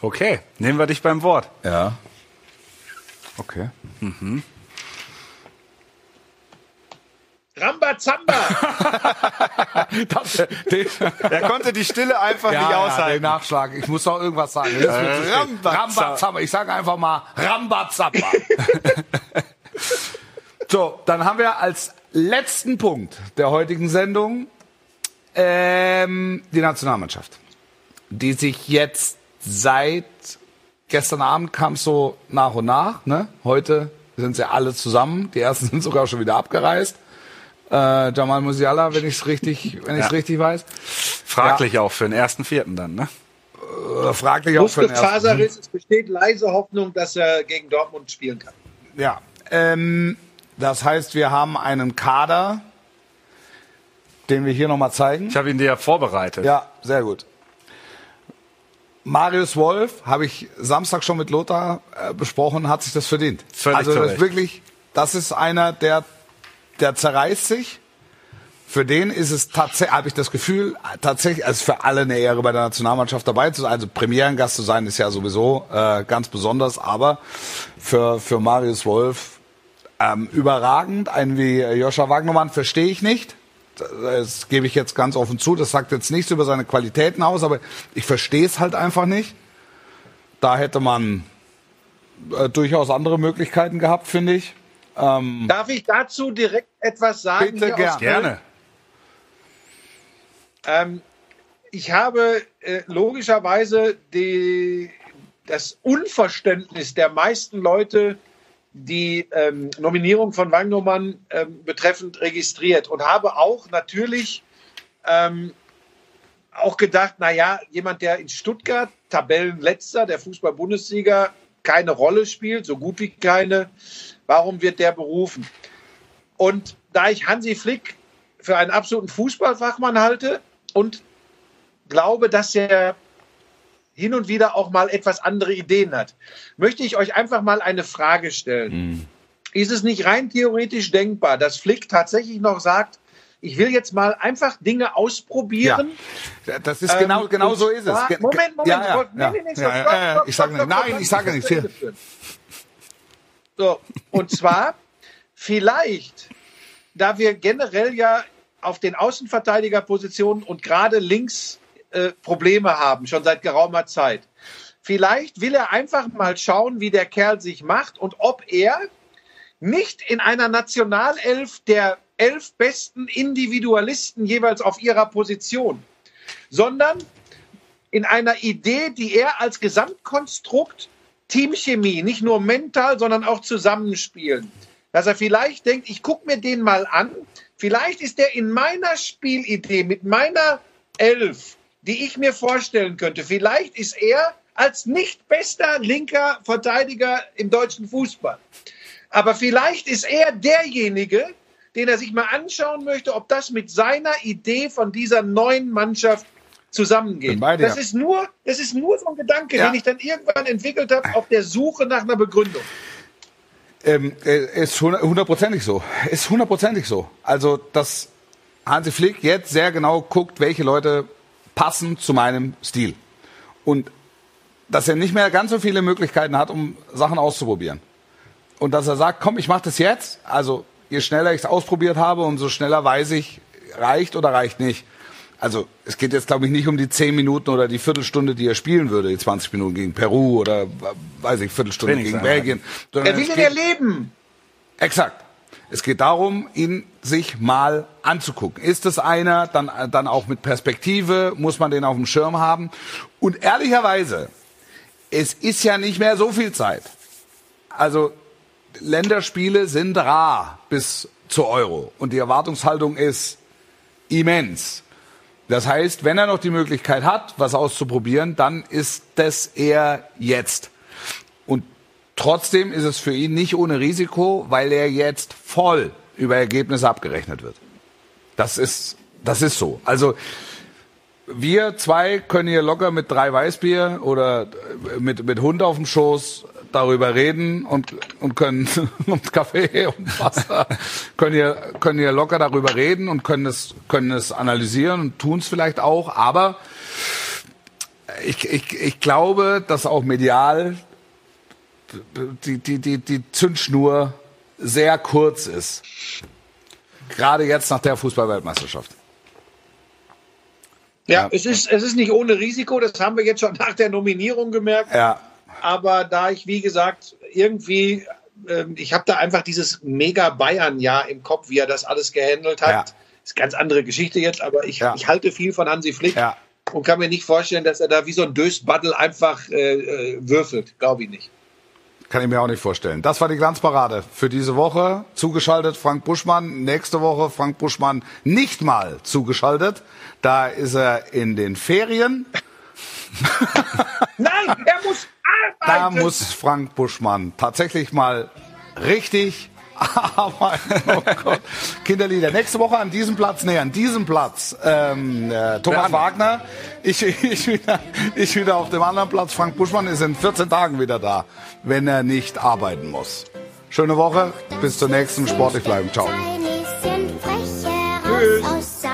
S6: Okay, nehmen wir dich beim Wort.
S4: Ja. Okay.
S5: Rambazamba.
S4: Das, den,
S6: Er konnte die Stille einfach
S4: ja,
S6: nicht
S4: ja, den
S6: aushalten.
S4: Nachschlag. Ich muss doch irgendwas sagen.
S6: Äh,
S4: Rambazamba. Ich sage einfach mal Rambazamba. so, dann haben wir als letzten Punkt der heutigen Sendung ähm, die Nationalmannschaft, die sich jetzt seit gestern Abend kam es so nach und nach. Ne? Heute sind sie alle zusammen. Die ersten sind sogar schon wieder abgereist. Äh, Jamal Musiala, wenn ich es richtig, wenn ich es
S6: Ja.
S4: richtig weiß.
S6: Fraglich auch für den ersten Vierten dann, ne?
S4: Äh, fraglich auch für den ersten.
S5: Muskelfaserriss. Es besteht leise Hoffnung, dass er gegen Dortmund spielen kann.
S4: Ja, ähm, das heißt, wir haben einen Kader, den wir hier nochmal zeigen.
S6: Ich habe ihn dir ja vorbereitet.
S4: Ja, sehr gut. Marius Wolf habe ich Samstag schon mit Lothar äh, besprochen, hat sich das verdient.
S6: Völlig
S4: also das wirklich, das ist einer, der, der zerreißt sich. Für den ist es tatsächlich, habe ich das Gefühl, tatsächlich, also für alle eine Ehre bei der Nationalmannschaft dabei zu sein. Also Premierengast zu sein ist ja sowieso äh, ganz besonders, aber für, für Marius Wolf ähm, überragend. Einen wie Joscha Wagnermann verstehe ich nicht. Das gebe ich jetzt ganz offen zu. Das sagt jetzt nichts über seine Qualitäten aus, aber ich verstehe es halt einfach nicht. Da hätte man äh, durchaus andere Möglichkeiten gehabt, finde ich. Ähm,
S5: Darf ich dazu direkt etwas sagen?
S4: Bitte gern.
S6: Gerne.
S5: Ähm, ich habe äh, logischerweise die, das Unverständnis der meisten Leute, die ähm, Nominierung von Wagnermann ähm, betreffend registriert und habe auch natürlich ähm, auch gedacht, na ja, jemand, der in Stuttgart Tabellenletzter der Fußball-Bundesliga keine Rolle spielt, so gut wie keine, warum wird der berufen? Und da ich Hansi Flick für einen absoluten Fußballfachmann halte und glaube, dass er hin und wieder auch mal etwas andere Ideen hat, möchte ich euch einfach mal eine Frage stellen. Ist es nicht rein theoretisch denkbar, dass Flick tatsächlich noch sagt, ich will jetzt mal einfach Dinge ausprobieren?
S4: das ist genau,
S5: Ähm,
S4: genau so ist es.
S5: Moment, Moment.
S4: Ja, ja,
S5: Wolf, nee,
S4: ja.
S5: nee, nee,
S4: Ja,
S5: stopp,
S4: ja,
S5: stopp,
S4: ja,
S5: stopp,
S4: ich sage nein, ich sage nichts.
S5: So, und zwar vielleicht, da wir generell ja auf den Außenverteidigerpositionen und gerade links äh, Probleme haben, schon seit geraumer Zeit. Vielleicht will er einfach mal schauen, wie der Kerl sich macht und ob er nicht in einer Nationalelf der elf besten Individualisten jeweils auf ihrer Position, sondern in einer Idee, die er als Gesamtkonstrukt Teamchemie, nicht nur mental, sondern auch zusammenspielen. Dass er vielleicht denkt, ich gucke mir den mal an, vielleicht ist der in meiner Spielidee mit meiner Elf die ich mir vorstellen könnte. Vielleicht ist er als nicht bester linker Verteidiger im deutschen Fußball. Aber vielleicht ist er derjenige, den er sich mal anschauen möchte, ob das mit seiner Idee von dieser neuen Mannschaft zusammengeht. Das ist nur, das ist nur so ein Gedanke,
S4: Ja.
S5: den ich dann irgendwann entwickelt habe auf der Suche nach einer Begründung.
S4: Ähm, äh, ist hund- hundertprozentig so. Ist hundertprozentig so. Also, dass Hansi Flick jetzt sehr genau guckt, welche Leute passen zu meinem Stil. Und dass er nicht mehr ganz so viele Möglichkeiten hat, um Sachen auszuprobieren. Und dass er sagt, komm, ich mache das jetzt. Also, je schneller ich es ausprobiert habe, umso schneller weiß ich, reicht oder reicht nicht. Also, es geht jetzt, glaube ich, nicht um die 10 Minuten oder die Viertelstunde, die er spielen würde, die 20 Minuten gegen Peru oder, weiß ich, Viertelstunde gegen. Belgien.
S5: Er will
S4: es
S5: ihn erleben.
S4: Exakt. Es geht darum, ihn sich mal anzugucken. Ist es einer, dann, dann auch mit Perspektive, muss man den auf dem Schirm haben. Und ehrlicherweise, es ist ja nicht mehr so viel Zeit. Also Länderspiele sind rar bis zur Euro. Und die Erwartungshaltung ist immens. Das heißt, wenn er noch die Möglichkeit hat, was auszuprobieren, dann ist das eher jetzt. Und trotzdem ist es für ihn nicht ohne Risiko, weil er jetzt voll über Ergebnisse abgerechnet wird. Das ist, das ist so. Also, wir zwei können hier locker mit drei Weißbier oder äh, mit, mit Hund auf dem Schoß darüber reden und, und können und Kaffee und Wasser können hier, können hier locker darüber reden und können es, können es analysieren und tun es vielleicht auch. Aber ich, ich, ich glaube, dass auch medial die, die, die, die Zündschnur sehr kurz ist. Gerade jetzt nach der Fußballweltmeisterschaft.
S5: Ja,
S4: Ja.
S5: Es, ist, es ist nicht ohne Risiko, das haben wir jetzt schon nach der Nominierung gemerkt.
S4: Ja,
S5: Aber da ich, wie gesagt, irgendwie, ähm, ich habe da einfach dieses mega Bayern-Jahr im Kopf, wie er das alles gehandelt hat.
S4: Ja.
S5: Ist eine ganz andere Geschichte jetzt, aber ich,
S4: Ja.
S5: ich halte viel von Hansi Flick
S4: Ja.
S5: und kann mir nicht vorstellen, dass er da wie so ein Dösbaddel einfach äh, äh, würfelt. Glaube ich nicht.
S4: Kann ich mir auch nicht vorstellen. Das war die Glanzparade für diese Woche. Zugeschaltet Frank Buschmann. Nächste Woche Frank Buschmann nicht mal zugeschaltet. Da ist er in den Ferien.
S5: Nein, er muss
S4: Da
S5: arbeiten.
S4: muss Frank Buschmann tatsächlich mal richtig aber, oh Gott. Kinderlieder. Nächste Woche an diesem Platz, nee, an diesem Platz, ähm, äh, Thomas Wagner. Ich, ich, wieder, ich wieder auf dem anderen Platz. Frank Buschmann ist in 14 Tagen wieder da, wenn er nicht arbeiten muss. Schöne Woche, bis zur nächsten Sportlich bleiben. Ciao.
S8: Tschüss.